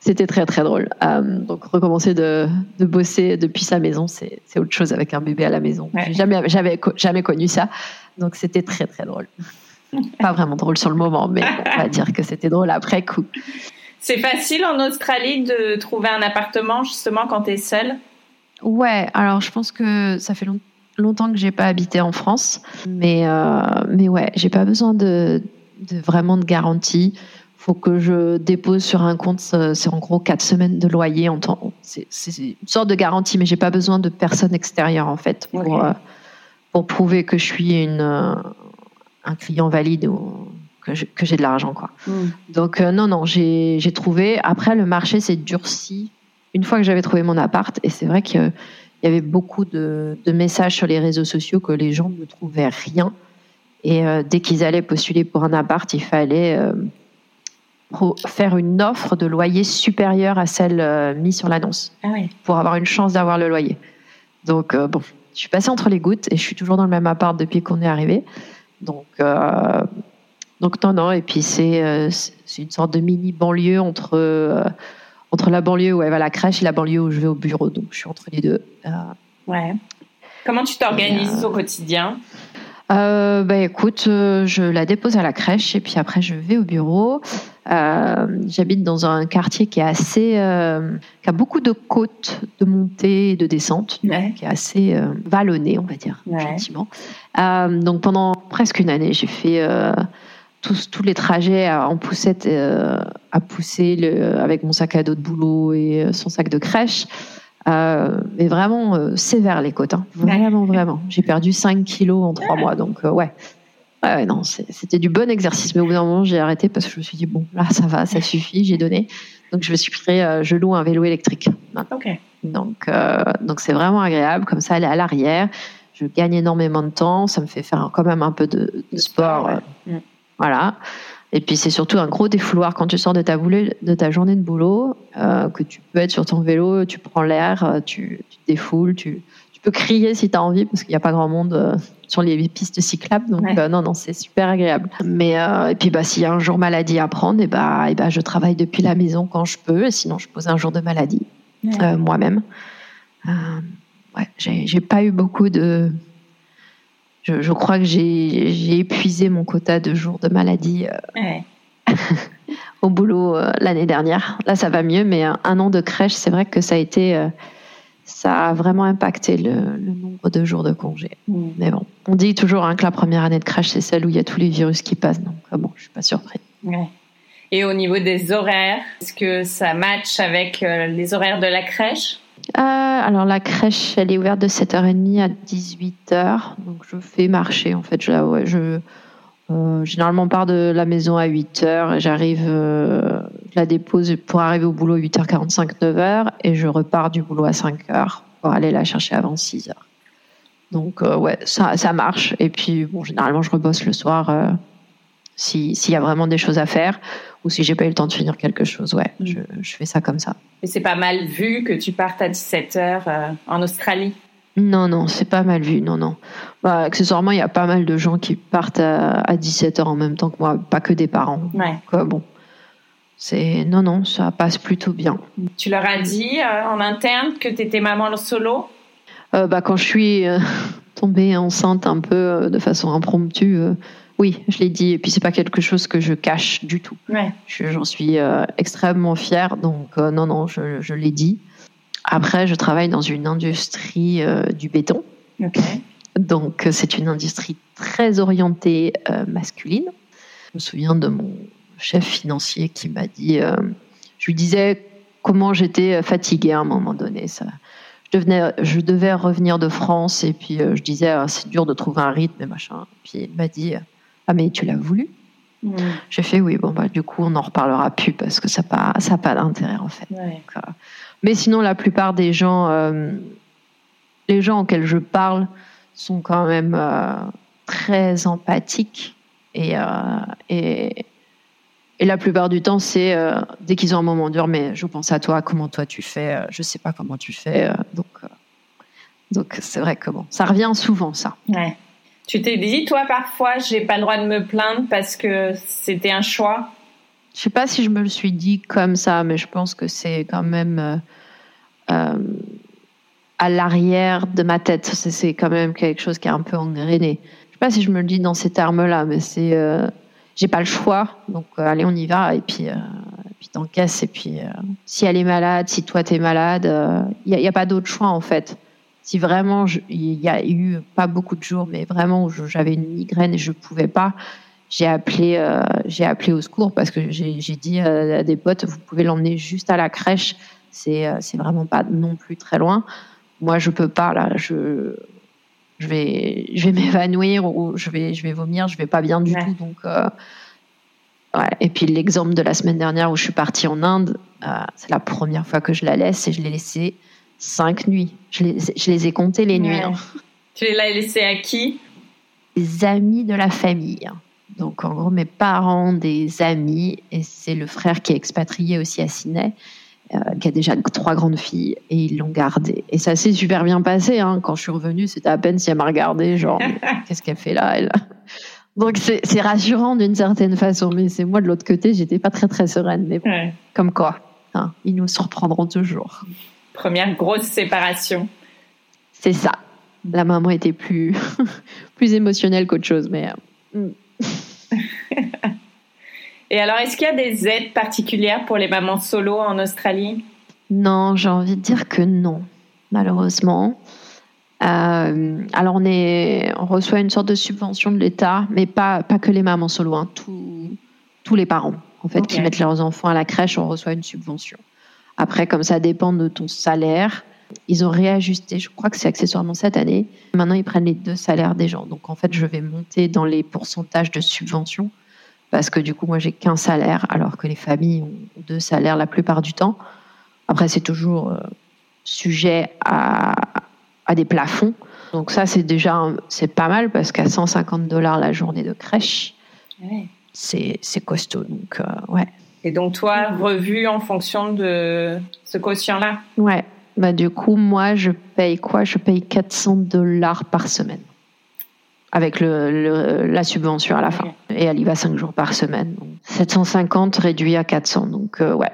Speaker 3: c'était très très drôle. Euh, donc recommencer de, de, bosser depuis sa maison, c'est autre chose avec un bébé à la maison. Jamais j'avais jamais connu ça, donc c'était très très drôle. Pas vraiment drôle sur le moment, mais on va dire que c'était drôle après coup.
Speaker 2: C'est facile en Australie de trouver un appartement justement quand tu es seule?
Speaker 3: Ouais, alors je pense que ça fait longtemps que j'ai pas habité en France, mais euh, mais ouais, j'ai pas besoin de, de, vraiment de garantie. Faut que je dépose sur un compte, c'est en gros quatre semaines de loyer en temps. C'est une sorte de garantie, mais j'ai pas besoin de personne extérieure en fait pour euh, pour prouver que je suis une euh, un client valide ou que j'ai de l'argent quoi. Hmm. Donc non non, j'ai trouvé. Après le marché s'est durci une fois que j'avais trouvé mon appart, et c'est vrai qu'il y avait beaucoup de, messages sur les réseaux sociaux que les gens ne trouvaient rien. Et euh, dès qu'ils allaient postuler pour un appart, il fallait euh, faire une offre de loyer supérieure à celle euh, mise sur l'annonce
Speaker 2: ah
Speaker 3: pour avoir une chance d'avoir le loyer. Donc, bon, je suis passée entre les gouttes et je suis toujours dans le même appart depuis qu'on est arrivé. Donc, donc non, non. Et puis, c'est une sorte de mini banlieue entre entre la banlieue où elle va à la crèche et la banlieue où je vais au bureau. Donc, je suis entre les deux.
Speaker 2: Ouais. Comment tu t'organises au quotidien?
Speaker 3: Euh, bah, écoute, euh, je la dépose à la crèche et puis après je vais au bureau. J'habite dans un quartier qui est assez, qui a beaucoup de côtes de montée et de descente, qui est assez vallonné, on va dire, gentiment. donc pendant presque une année, j'ai fait tous, tous les trajets en poussette euh, à pousser le, avec mon sac à dos de boulot et euh, son sac de crèche. Euh, mais vraiment euh, sévère les côtes. Hein. Vraiment, vraiment. J'ai perdu 5 kilos en 3 mois. Donc, ouais. Ouais, non, c'était du bon exercice. Mais au bout d'un moment, j'ai arrêté parce que je me suis dit, bon, là, ça va, ça suffit, j'ai donné. Donc, je me suis pris, je loue un vélo électrique.
Speaker 2: Ok.
Speaker 3: Donc, donc c'est vraiment agréable. Comme ça, elle est à l'arrière. Je gagne énormément de temps. Ça me fait faire quand même un peu de, sport. Mm. Voilà. Et puis c'est surtout un gros défouloir quand tu sors de ta, de ta journée de boulot, euh, que tu peux être sur ton vélo, tu prends l'air, euh, tu, tu, te défoules, tu, tu peux crier si tu as envie, parce qu'il n'y a pas grand monde euh, sur les pistes cyclables. Donc non, non, c'est super agréable. Mais et puis bah, s'il y a un jour maladie à prendre, et bah, et bah, je travaille depuis la maison quand je peux, et sinon je pose un jour de maladie moi-même. ouais, j'ai pas eu beaucoup de je, crois que j'ai épuisé mon quota de jours de maladie euh, au boulot euh, l'année dernière. Là, ça va mieux, mais un, an de crèche, c'est vrai que ça a été, euh, ça a vraiment impacté le, nombre de jours de congé. Mm. Mais bon, on dit toujours hein, que la première année de crèche, c'est celle où il y a tous les virus qui passent. Donc bon, je suis pas surprise.
Speaker 2: Et au niveau des horaires, est-ce que ça match avec les horaires de la crèche?
Speaker 3: Euh, alors la crèche, elle est ouverte de 7h30 à 18h. Donc je fais marcher en fait. Je, euh, généralement pars de la maison à 8h et j'arrive, euh, je la dépose pour arriver au boulot à 8h45, 9h et je repars du boulot à 5h pour aller la chercher avant 6h. Donc ouais, ça, ça marche. Et puis bon, généralement je rebosse le soir s'il y a vraiment des choses à faire ou si j'ai pas eu le temps de finir quelque chose, ouais, mm. je, je, fais ça comme ça.
Speaker 2: Et c'est pas mal vu que tu partes à 17h euh, en Australie
Speaker 3: Non, non, c'est pas mal vu, non, non. Bah, accessoirement, il y a pas mal de gens qui partent à, 17h en même temps que moi, pas que des parents.
Speaker 2: Ouais.
Speaker 3: bon, c'est non, non, ça passe plutôt bien.
Speaker 2: Tu leur as dit euh, en interne que tu étais maman solo?
Speaker 3: Euh, bah, Quand je suis tombée enceinte un peu de façon impromptue oui, je l'ai dit. Et puis c'est pas quelque chose que je cache du tout.
Speaker 2: Ouais.
Speaker 3: J'en suis euh, extrêmement fière. Donc euh, non, non, je, je l'ai dit. Après, je travaille dans une industrie euh, du béton. Donc c'est une industrie très orientée masculine. Je me souviens de mon chef financier qui m'a dit, je lui disais comment j'étais fatiguée à un moment donné. Ça, je, devenais, je devais revenir de France et puis je disais ah, c'est dur de trouver un rythme et machin. Puis il m'a dit ah, mais tu l'as voulu. J'ai fait oui, bon, bah, du coup, on n'en reparlera plus parce que ça n'a pas, ça pas d'intérêt en fait.
Speaker 2: Euh,
Speaker 3: mais sinon, la plupart des gens, euh, les gens auxquels je parle sont quand même euh, très empathiques et, et, et, la plupart du temps, c'est dès qu'ils ont un moment dur, mais je pense à toi, comment toi tu fais, je sais pas comment tu fais. donc, donc c'est vrai que bon, ça revient souvent ça.
Speaker 2: Ouais. Tu t'es dit, toi, parfois, j'ai pas le droit de me plaindre parce que c'était un choix?
Speaker 3: Je sais pas si je me le suis dit comme ça, mais je pense que c'est quand même euh, euh, à l'arrière de ma tête. C'est quand même quelque chose qui est un peu engrainé. Je sais pas si je me le dis dans ces termes-là, mais c'est. Euh, j'ai pas le choix, donc allez, on y va, et puis, puis t'encaisses. Et puis, si elle est malade, si toi t'es malade, il n'y a, pas d'autre choix en fait. Si vraiment, il y a eu pas beaucoup de jours, mais vraiment où j'avais une migraine et je pouvais pas, j'ai appelé, j'ai appelé au secours parce que j'ai dit à des potes, vous pouvez l'emmener juste à la crèche. C'est, c'est vraiment pas non plus très loin. Moi, je peux pas là. Je, je vais, je vais m'évanouir ou je vais, je vais vomir. Je vais pas bien du tout. Donc, euh, ouais. Et puis l'exemple de la semaine dernière où je suis partie en Inde, euh, c'est la première fois que je la laisse et je l'ai laissée cinq nuits. Je les, je les ai comptées les nuits. Hein.
Speaker 2: Tu l'as laissée à qui?
Speaker 3: Les amis de la famille. Donc en gros mes parents, des amis et c'est le frère qui est expatrié aussi à Sydney. Euh, qui a déjà trois grandes filles, et ils l'ont gardée. Et ça s'est super bien passé. Hein. Quand je suis revenue, c'était à peine si elle m'a regardée, genre, qu'est-ce qu'elle fait là, elle? Donc c'est rassurant d'une certaine façon, mais c'est moi de l'autre côté, j'étais pas très très sereine. Mais comme quoi, hein, ils nous surprendront toujours.
Speaker 2: Première grosse séparation.
Speaker 3: C'est ça. La maman était plus, plus émotionnelle qu'autre chose, mais. Euh.
Speaker 2: Et alors, est-ce qu'il y a des aides particulières pour les mamans solo en Australie?
Speaker 3: Non, j'ai envie de dire que non, malheureusement. Euh, alors, on, est, on reçoit une sorte de subvention de l'État, mais pas, pas que les mamans solo, hein, tous les parents en fait, qui mettent leurs enfants à la crèche, on reçoit une subvention. Après, comme ça dépend de ton salaire, ils ont réajusté, je crois que c'est accessoirement cette année. Maintenant, ils prennent les deux salaires des gens. Donc, en fait, je vais monter dans les pourcentages de subvention parce que du coup, moi, j'ai qu'un salaire, alors que les familles ont deux salaires la plupart du temps. Après, c'est toujours euh, sujet à, à, des plafonds. Donc ça, c'est déjà c'est pas mal parce qu'à 150 dollars la journée de crèche, c'est costaud. Donc euh, ouais.
Speaker 2: Et donc toi, revu en fonction de ce quotient-là.
Speaker 3: Ouais. Bah du coup, moi, je paye quoi? Je paye 400 dollars par semaine avec le, la subvention à la fin. Et elle y va cinq jours par semaine. 750 réduit à 400. Donc, euh, ouais.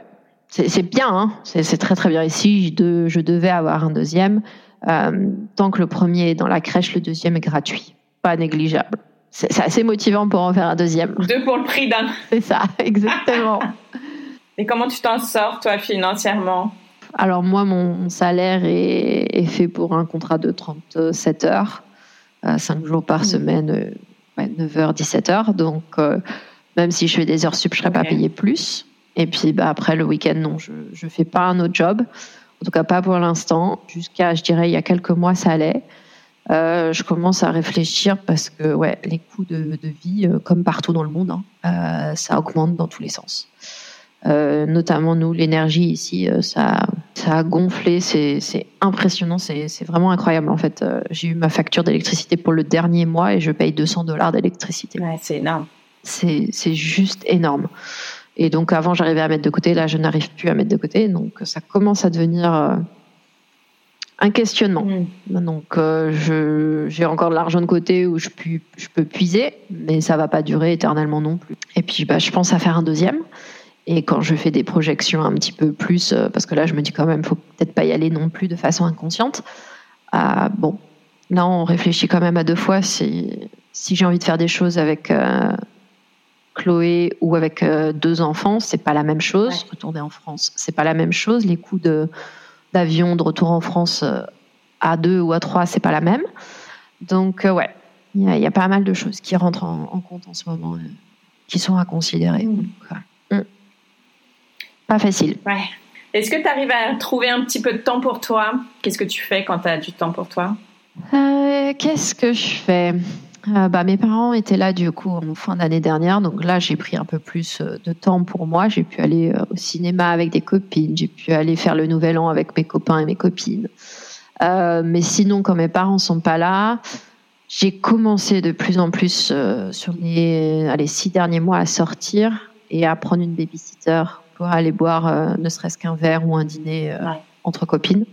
Speaker 3: C'est bien, hein c'est très très bien. Ici, je, je devais avoir un deuxième. Euh, tant que le premier est dans la crèche, le deuxième est gratuit. Pas négligeable. C'est assez motivant pour en faire un deuxième.
Speaker 2: Deux pour le prix d'un.
Speaker 3: C'est ça, exactement.
Speaker 2: Et comment tu t'en sors, toi, financièrement?
Speaker 3: Alors, moi, mon salaire est, est fait pour un contrat de 37 heures. 5 jours par mm. semaine, 9h, euh, 17h. Donc, euh, même si je fais des heures sup, je ne serais pas payée plus. Et puis, bah, après, le week-end, non, je ne fais pas un autre job. En tout cas, pas pour l'instant. Jusqu'à, je dirais, il y a quelques mois, ça allait. Euh, je commence à réfléchir parce que ouais, les coûts de, vie, comme partout dans le monde, hein, ça augmente dans tous les sens. Euh, notamment nous, l'énergie ici, euh, ça, ça a gonflé, c'est impressionnant, c'est vraiment incroyable en fait. Euh, j'ai eu ma facture d'électricité pour le dernier mois et je paye 200 dollars d'électricité.
Speaker 2: Ouais, c'est énorme.
Speaker 3: C'est juste énorme. Et donc avant, j'arrivais à mettre de côté, là, je n'arrive plus à mettre de côté, donc ça commence à devenir un questionnement. Mm. Donc j'ai encore de l'argent de côté où je, peux puiser, mais ça va pas durer éternellement non plus. Et puis bah, je pense à faire un deuxième. Et quand je fais des projections un petit peu plus, euh, parce que là, je me dis quand même, faut peut-être pas y aller non plus de façon inconsciente. Euh, bon, là, on réfléchit quand même à deux fois si, si j'ai envie de faire des choses avec euh, Chloé ou avec deux enfants, c'est pas la même chose. Retourner en France, c'est pas la même chose. Les coûts de d'avion de retour en France à deux ou à trois, c'est pas la même. Donc ouais, il y, a pas mal de choses qui rentrent en, compte en ce moment, qui sont à considérer. Mmh. Pas facile.
Speaker 2: Ouais. Est-ce que tu arrives à trouver un petit peu de temps pour toi? Qu'est-ce que tu fais quand tu as du temps pour toi?
Speaker 3: Euh, Qu'est-ce que je fais? Euh, bah, Mes parents étaient là du coup en fin d'année dernière, donc là j'ai pris un peu plus euh, de temps pour moi. J'ai pu aller au cinéma avec des copines, j'ai pu aller faire le nouvel an avec mes copains et mes copines. mais sinon, quand mes parents sont pas là, j'ai commencé de plus en plus sur les, les six derniers mois à sortir et à prendre une babysitter pour aller boire euh, ne serait-ce qu'un verre ou un dîner euh, entre copines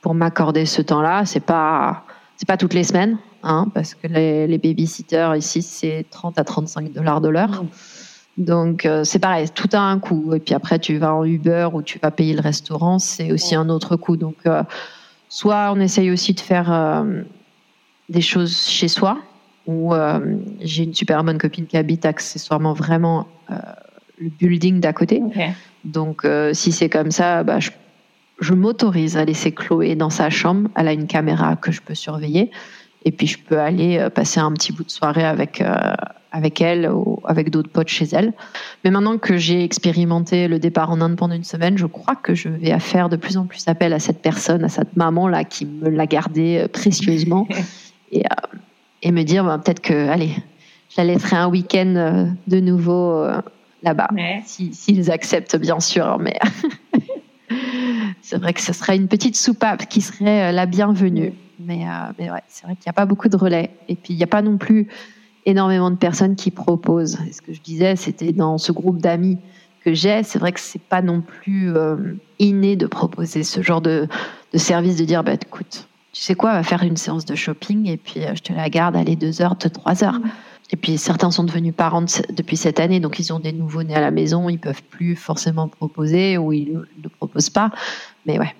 Speaker 3: pour m'accorder ce temps-là. C'est pas c'est pas toutes les semaines, hein, parce que les, les babysitters ici c'est 30 à 35 dollars de l'heure. Donc euh, c'est pareil, tout a un coût. Et puis après tu vas en Uber ou tu vas payer le restaurant, c'est aussi un autre coût. Donc soit on essaye aussi de faire des choses chez soi, ou j'ai une super bonne copine qui habite accessoirement vraiment building d'à côté. Donc, si c'est comme ça, bah, je, je m'autorise à laisser Chloé dans sa chambre. Elle a une caméra que je peux surveiller. Et puis, je peux aller passer un petit bout de soirée avec, avec elle ou avec d'autres potes chez elle. Mais maintenant que j'ai expérimenté le départ en Inde pendant une semaine, je crois que je vais faire de plus en plus appel à cette personne, à cette maman-là qui me l'a gardée précieusement et, et me dire bah, peut-être que, allez, je la laisserai un week-end euh, de nouveau euh, là-bas, s'ils acceptent bien sûr. Mais c'est vrai que ce serait une petite soupape qui serait euh, la bienvenue. Mais, mais ouais, c'est vrai qu'il n'y a pas beaucoup de relais. Et puis il n'y a pas non plus énormément de personnes qui proposent. Et ce que je disais, c'était dans ce groupe d'amis que j'ai, c'est vrai que c'est pas non plus inné de proposer ce genre de, de service, de dire, bah, écoute, tu sais quoi, on va faire une séance de shopping et puis je te la garde, allez, deux heures, deux, trois heures. Et puis certains sont devenus parents depuis cette année, donc ils ont des nouveaux-nés à la maison, ils peuvent plus forcément proposer ou ils ne proposent pas. Mais ouais,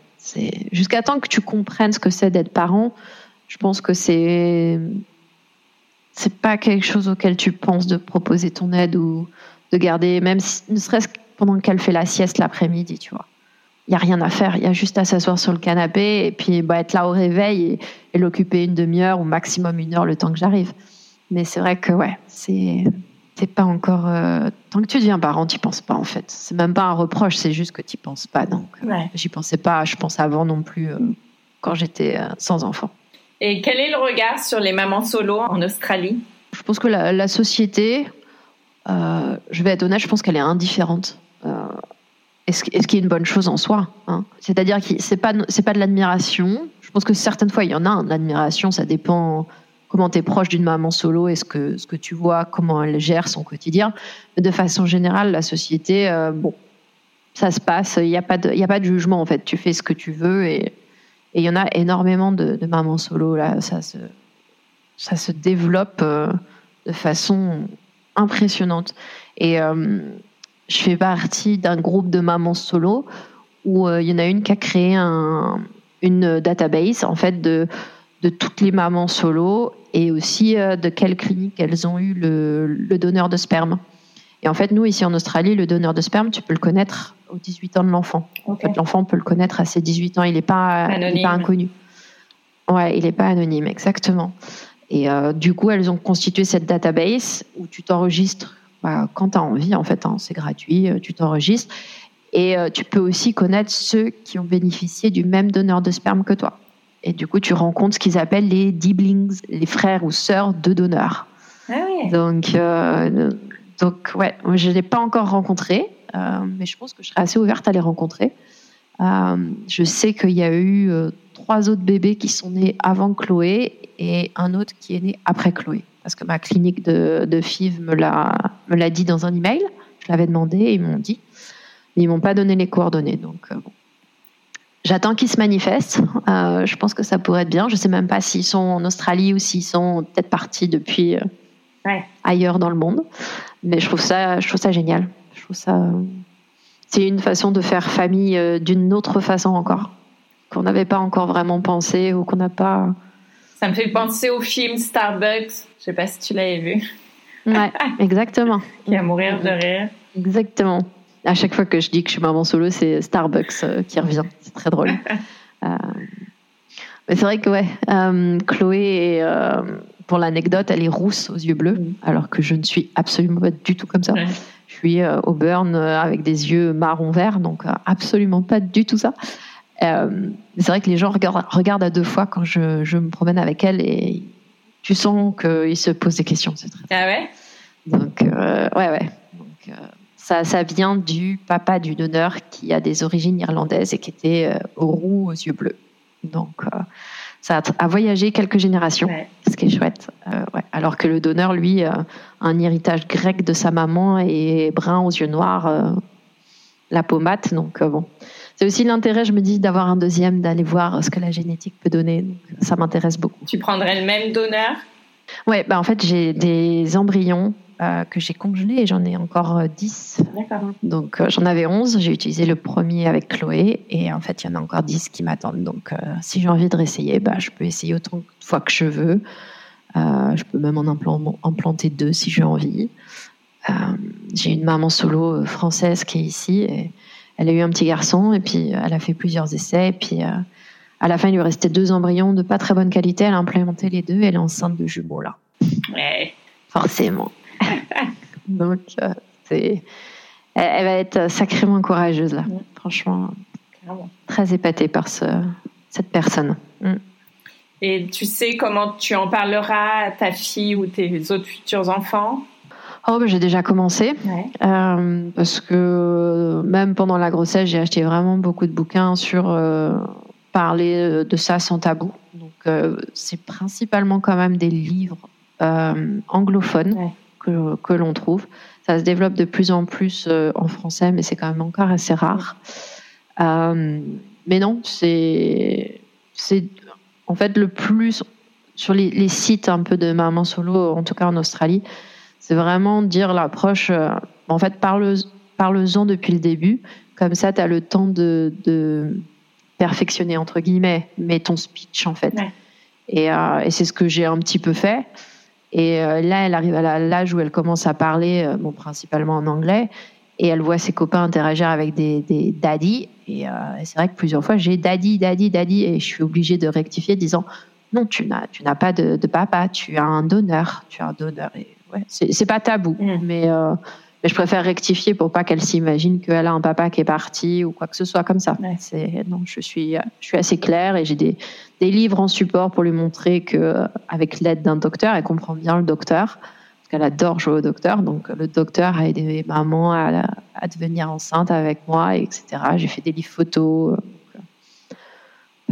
Speaker 3: jusqu'à temps que tu comprennes ce que c'est d'être parent, je pense que c'est c'est pas quelque chose auquel tu penses de proposer ton aide ou de garder, même ne serait-ce que pendant qu'elle fait la sieste l'après-midi, tu vois. Il y a rien à faire, il y a juste à s'asseoir sur le canapé et puis bah, être là au réveil et, et l'occuper une demi-heure ou maximum une heure le temps que j'arrive. Mais c'est vrai que ouais, c'est c'est pas encore. Euh, tant que tu deviens parent, tu penses pas en fait. C'est même pas un reproche, c'est juste que tu penses pas. Donc, ouais. j'y pensais pas. Je pense avant non plus euh, quand j'étais euh, sans enfant.
Speaker 2: Et quel est le regard sur les mamans solo en Australie?
Speaker 3: Je pense que la, société, je vais être honnête, je pense qu'elle est indifférente. Est-ce, est qui est une bonne chose en soi hein? C'est-à-dire que c'est pas c'est pas de l'admiration. Je pense que certaines fois il y en a de l'admiration, ça dépend comment tu es proche d'une maman solo et ce que, ce que tu vois, comment elle gère son quotidien. De façon générale, la société, euh, bon, ça se passe, il n'y a, pas de, a pas de jugement en fait. Tu fais ce que tu veux et il y en a énormément de, mamans solo là. Ça se, ça se développe euh, de façon impressionnante. Et euh, je fais partie d'un groupe de mamans solo où il y en a une qui a créé un, une database en fait de de toutes les mamans solo et aussi euh, de quelle clinique elles ont eu le, donneur de sperme. Et en fait, nous, ici en Australie, le donneur de sperme, tu peux le connaître aux 18 ans de l'enfant. En fait, l'enfant peut le connaître à ses 18 ans. Il n'est pas, pas inconnu. Ouais, il n'est pas anonyme, exactement. Et euh, du coup, elles ont constitué cette database où tu t'enregistres bah, quand tu as envie, en fait. Hein, c'est gratuit, euh, tu t'enregistres. Et tu peux aussi connaître ceux qui ont bénéficié du même donneur de sperme que toi. Et du coup, tu rencontres ce qu'ils appellent les diblings, les frères ou sœurs de donneurs. Ah oui. Donc, euh, donc ouais, je ne l'ai pas encore rencontré, euh, mais je pense que je serais assez ouverte à les rencontrer. Euh, je sais qu'il y a eu trois autres bébés qui sont nés avant Chloé et un autre qui est né après Chloé. Parce que ma clinique de, de FIV me l'a dit dans un email. Je l'avais demandé et ils m'ont dit. Mais ils m'ont pas donné les coordonnées. Donc, bon. J'attends qu'ils se manifestent. Euh, je pense que ça pourrait être bien. Je ne sais même pas s'ils sont en Australie ou s'ils sont peut-être partis depuis euh, ailleurs dans le monde. Mais je trouve ça, je trouve ça génial. Je trouve ça, c'est une façon de faire famille euh, d'une autre façon encore, qu'on n'avait pas encore vraiment pensé ou qu'on n'a pas.
Speaker 2: Ça me fait penser au film Starbucks. Je sais pas si tu l'avais vu.
Speaker 3: Ouais, exactement.
Speaker 2: Qui a mourir de rire.
Speaker 3: Exactement à chaque fois que je dis que je suis maman solo, c'est Starbucks euh, qui revient. C'est très drôle. Euh, mais c'est vrai que ouais, euh, Chloé, pour l'anecdote, elle est rousse aux yeux bleus, mm. alors que je ne suis absolument pas du tout comme ça. Je suis au burn avec des yeux marron vert, donc absolument pas du tout ça. c'est vrai que les gens regardent, regardent, à deux fois quand je, je, me promène avec elle et tu sens qu'ils se posent des questions.
Speaker 2: Très... Ah ouais?
Speaker 3: Donc, ouais, ouais. Donc, ça, vient du papa du donneur qui a des origines irlandaises et qui était euh, roux aux yeux bleus. Donc, euh, ça a, voyagé quelques générations, ce qui est chouette. Euh, Alors que le donneur, lui, a un héritage grec de sa maman et brun aux yeux noirs, la peau mate. Donc, bon. C'est aussi l'intérêt, je me dis, d'avoir un deuxième, d'aller voir ce que la génétique peut donner. ça m'intéresse beaucoup.
Speaker 2: Tu prendrais le même donneur?
Speaker 3: Ouais, bah en fait, j'ai des embryons euh, que j'ai congelé et j'en ai encore 10. Euh. Donc euh, j'en avais 11, j'ai utilisé le premier avec Chloé et en fait il y en a encore 10 qui m'attendent. Donc si j'ai envie de réessayer, bah, je peux essayer autant de fois que je veux. je peux même en implanter deux si j'ai envie. j'ai une maman solo française qui est ici. Et elle a eu un petit garçon et puis elle a fait plusieurs essais. Et puis à la fin, il lui restait deux embryons de pas très bonne qualité. Elle a implémenté les deux. Et elle est enceinte de jumeaux là.
Speaker 2: Ouais.
Speaker 3: Forcément. Donc, c'est elle, va être sacrément courageuse là. Franchement, très épatée par ce, cette personne. Mm.
Speaker 2: Et tu sais comment tu en parleras à ta fille ou tes autres futurs enfants?
Speaker 3: Oh, ben, j'ai déjà commencé. Euh, parce que même pendant la grossesse, j'ai acheté vraiment beaucoup de bouquins sur euh, parler de ça sans tabou. Donc, euh, c'est principalement quand même des livres anglophones que, que l'on trouve. Ça se développe de plus en plus en français, mais c'est quand même encore assez rare. mais non, c'est en fait le plus sur les, sites un peu de maman solo, en tout cas en Australie, c'est vraiment dire l'approche. Euh, en fait, parle-en depuis le début. Comme ça, tu as le temps de, perfectionner, entre guillemets, mais ton speech, en fait. Euh, et, c'est ce que j'ai un petit peu fait. Et euh, là, elle arrive à l'âge où elle commence à parler, bon, principalement en anglais, et elle voit ses copains interagir avec des, des daddy. Et, c'est vrai que plusieurs fois, j'ai daddy, daddy, daddy, et je suis obligée de rectifier, disant non, tu n'as, tu n'as pas de, papa, tu as un donneur, tu as un donneur. Et ouais, c'est, pas tabou, mm. mais, euh, mais je préfère rectifier pour pas qu'elle s'imagine qu'elle a un papa qui est parti ou quoi que ce soit comme ça. C'est, non, je suis, je suis assez claire et j'ai des, des livres en support pour lui montrer que, avec l'aide d'un docteur, elle comprend bien le docteur. Parce qu'elle adore jouer au docteur, donc le docteur a aidé maman à, à devenir enceinte avec moi, etc. J'ai fait des livres photos,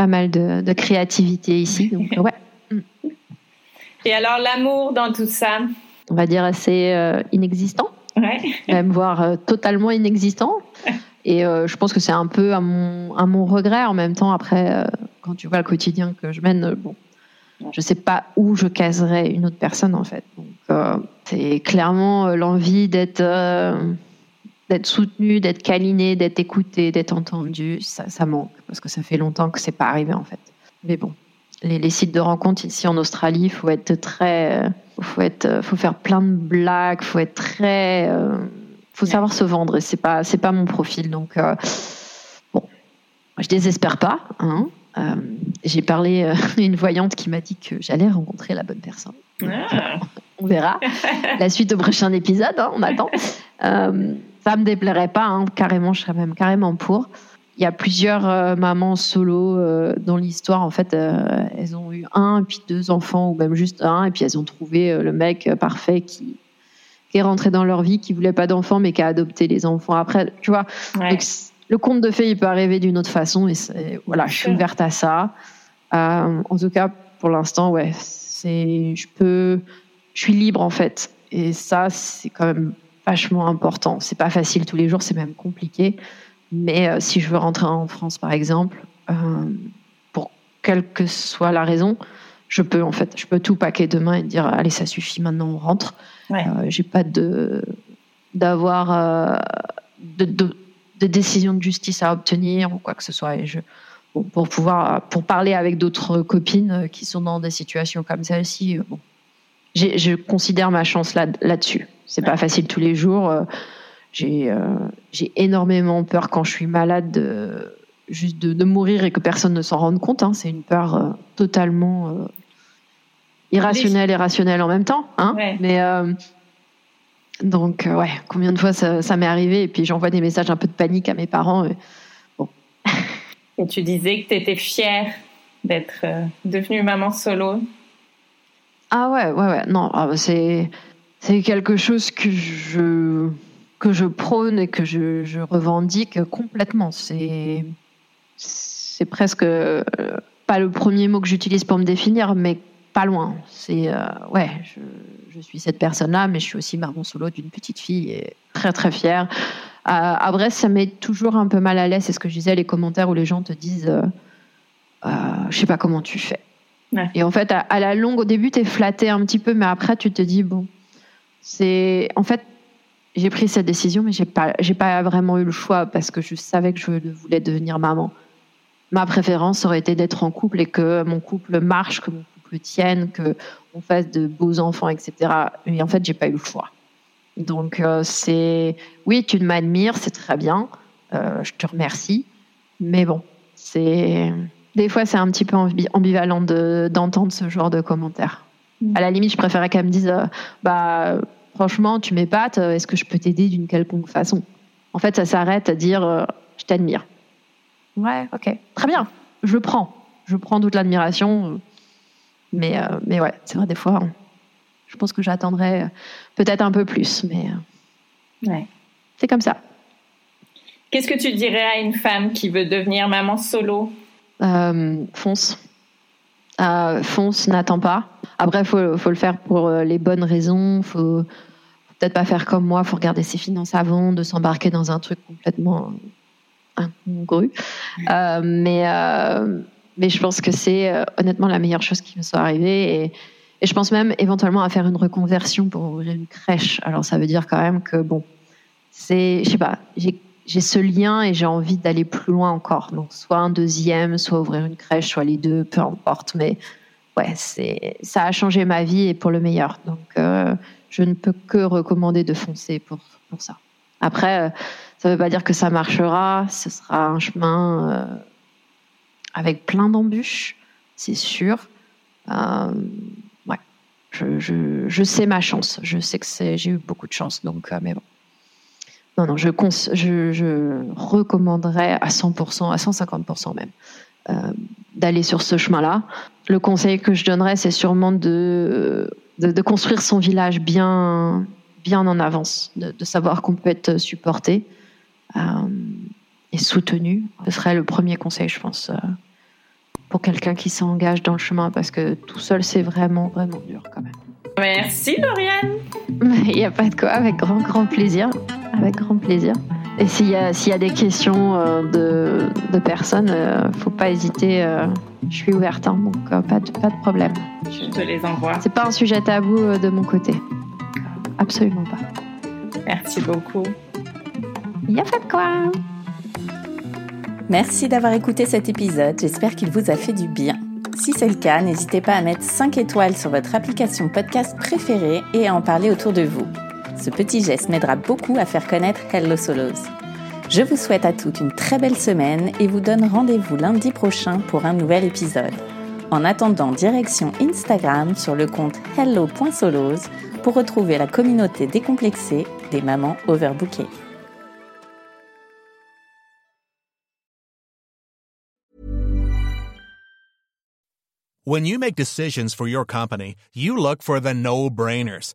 Speaker 3: pas mal de, créativité ici. Donc, ouais.
Speaker 2: Et alors, l'amour dans tout ça?
Speaker 3: On va dire assez euh, inexistant. Même voire euh, totalement inexistant. Et euh, je pense que c'est un peu à mon, à mon regret en même temps. Après, quand tu vois le quotidien que je mène, bon, je sais pas où je caserais une autre personne en fait. Donc, c'est clairement l'envie d'être d'être soutenu, d'être câliné, d'être écouté, d'être entendu, ça, ça, manque parce que ça fait longtemps que c'est pas arrivé en fait. Mais bon, les, sites de rencontres ici en Australie, il faut être très, faut être, faut faire plein de blagues, faut être très, euh, faut savoir se vendre et c'est pas, c'est pas mon profil donc euh, bon, je désespère pas. Hein. Euh, j'ai parlé à une voyante qui m'a dit que j'allais rencontrer la bonne personne. Ah. On verra. la suite au prochain épisode, hein, on attend. Ça me déplairait pas, hein, carrément, je serais même carrément pour. Il y a plusieurs euh, mamans solo euh, dans l'histoire. En fait, euh, elles ont eu un, puis deux enfants, ou même juste un, et puis elles ont trouvé le mec parfait qui, qui est rentré dans leur vie, qui voulait pas d'enfants, mais qui a adopté les enfants après. Tu vois, le conte de fées, il peut arriver d'une autre façon, et voilà, je suis ouverte à ça. en tout cas, pour l'instant, ouais, c'est, je peux, je suis libre en fait, et ça, c'est quand même vachement important. C'est pas facile tous les jours, c'est même compliqué. Mais euh, si je veux rentrer en France, par exemple, euh, pour quelle que soit la raison, je peux en fait, je peux tout paquer demain et dire allez, ça suffit, maintenant on rentre. Euh, j'ai pas de d'avoir de, de, de, décision de justice à obtenir ou quoi que ce soit. Et je, pour pouvoir pour parler avec d'autres copines qui sont dans des situations comme celle-ci, bon, je considère ma chance là là-dessus. C'est pas facile tous les jours. Euh, j'ai euh, j'ai énormément peur quand je suis malade de, juste de, mourir et que personne ne s'en rende compte. Hein. C'est une peur euh, totalement irrationnelle et rationnelle en même temps. Hein. Mais donc ouais, combien de fois ça, ça m'est arrivé et puis j'envoie des messages un peu de panique à mes parents. Et, bon.
Speaker 2: et tu disais que tu étais fière d'être devenue maman solo.
Speaker 3: Ah ouais, ouais, ouais. Non, ah, c'est c'est quelque chose que je que je prône et que je, je revendique complètement. C'est c'est presque euh, pas le premier mot que j'utilise pour me définir, mais pas loin. C'est euh, ouais, je, je, suis cette personne-là, mais je suis aussi maman solo d'une petite fille et très très fière. Euh, à Brest, ça met toujours un peu mal à l'aise. C'est ce que je disais, les commentaires où les gens te disent, euh, euh je sais pas comment tu fais. Et en fait, à, à, la longue, au début, tu es flatté un petit peu, mais après, tu te dis, bon, c'est en fait j'ai pris cette décision, mais j'ai pas j'ai pas vraiment eu le choix parce que je savais que je voulais devenir maman. Ma préférence aurait été d'être en couple et que mon couple marche, que mon couple tienne, que on fasse de beaux enfants, etc. Mais en fait, j'ai pas eu le choix. Donc c'est oui, tu m'admires, c'est très bien. je te remercie, mais bon, c'est des fois c'est un petit peu ambivalent d'entendre ce genre de commentaires. Mm. À la limite, je préférais qu'elle me dise bah franchement, tu m'épates, est-ce que je peux t'aider d'une quelconque façon? En fait, ça s'arrête à dire je t'admire. Ouais, ok, très bien, je prends. Je prends toute l'admiration. Mais, euh, mais ouais, c'est vrai, des fois, je pense que j'attendrais euh, peut-être un peu plus. Mais euh, ouais. c'est comme ça.
Speaker 2: Qu'est-ce que tu dirais à une femme qui veut devenir maman solo?
Speaker 3: Fonce. fonce, n'attends pas. Après, il faut, faut, le faire pour les bonnes raisons. faut peut-être pas faire comme moi, faut regarder ses finances avant de s'embarquer dans un truc complètement incongru. mais mais je pense que c'est euh, honnêtement la meilleure chose qui me soit arrivée. Et, et, je pense même éventuellement à faire une reconversion pour ouvrir une crèche. Alors ça veut dire quand même que, bon, c'est, je sais pas, j'ai ce lien et j'ai envie d'aller plus loin encore. Donc soit un deuxième, soit ouvrir une crèche, soit les deux, peu importe. Mais c'est, ça a changé ma vie et pour le meilleur. Donc euh, je ne peux que recommander de foncer pour, pour ça. Après, euh, ça ne veut pas dire que ça marchera. Ce sera un chemin avec plein d'embûches, c'est sûr. Euh, ouais, je, je, je, sais ma chance. Je sais que j'ai eu beaucoup de chance, donc euh, mais bon. Non, non, je, je, je recommanderais à 100%, à 150% même, euh, d'aller sur ce chemin-là. Le conseil que je donnerais, c'est sûrement de, de, de, construire son village bien, bien en avance, de, de savoir qu'on peut être supporté. Euh, et soutenu. Ce serait le premier conseil, je pense, euh, pour quelqu'un qui s'engage dans le chemin, parce que tout seul, c'est vraiment, vraiment dur quand même.
Speaker 2: Merci, Lauriane.
Speaker 3: Il n'y a pas de quoi, avec grand, grand plaisir. Avec grand plaisir. Et s'il y, a, s'il y a des questions euh, de, de personnes, ne euh, faut pas hésiter. je suis ouverte, hein, donc pas, de, pas de problème.
Speaker 2: Je te les envoie.
Speaker 3: C'est pas un sujet tabou de mon côté. Absolument pas.
Speaker 2: Merci beaucoup.
Speaker 3: Il n'y a pas de quoi.
Speaker 1: Merci d'avoir écouté cet épisode, j'espère qu'il vous a fait du bien. Si c'est le cas, n'hésitez pas à mettre 5 étoiles sur votre application podcast préférée et à en parler autour de vous. Ce petit geste m'aidera beaucoup à faire connaître Hello Solos. Je vous souhaite à toutes une très belle semaine et vous donne rendez-vous lundi prochain pour un nouvel épisode. En attendant, direction Instagram sur le compte hello.solos pour retrouver la communauté décomplexée des mamans overbookées.
Speaker 4: When you make decisions for your company, you look for the no-brainers.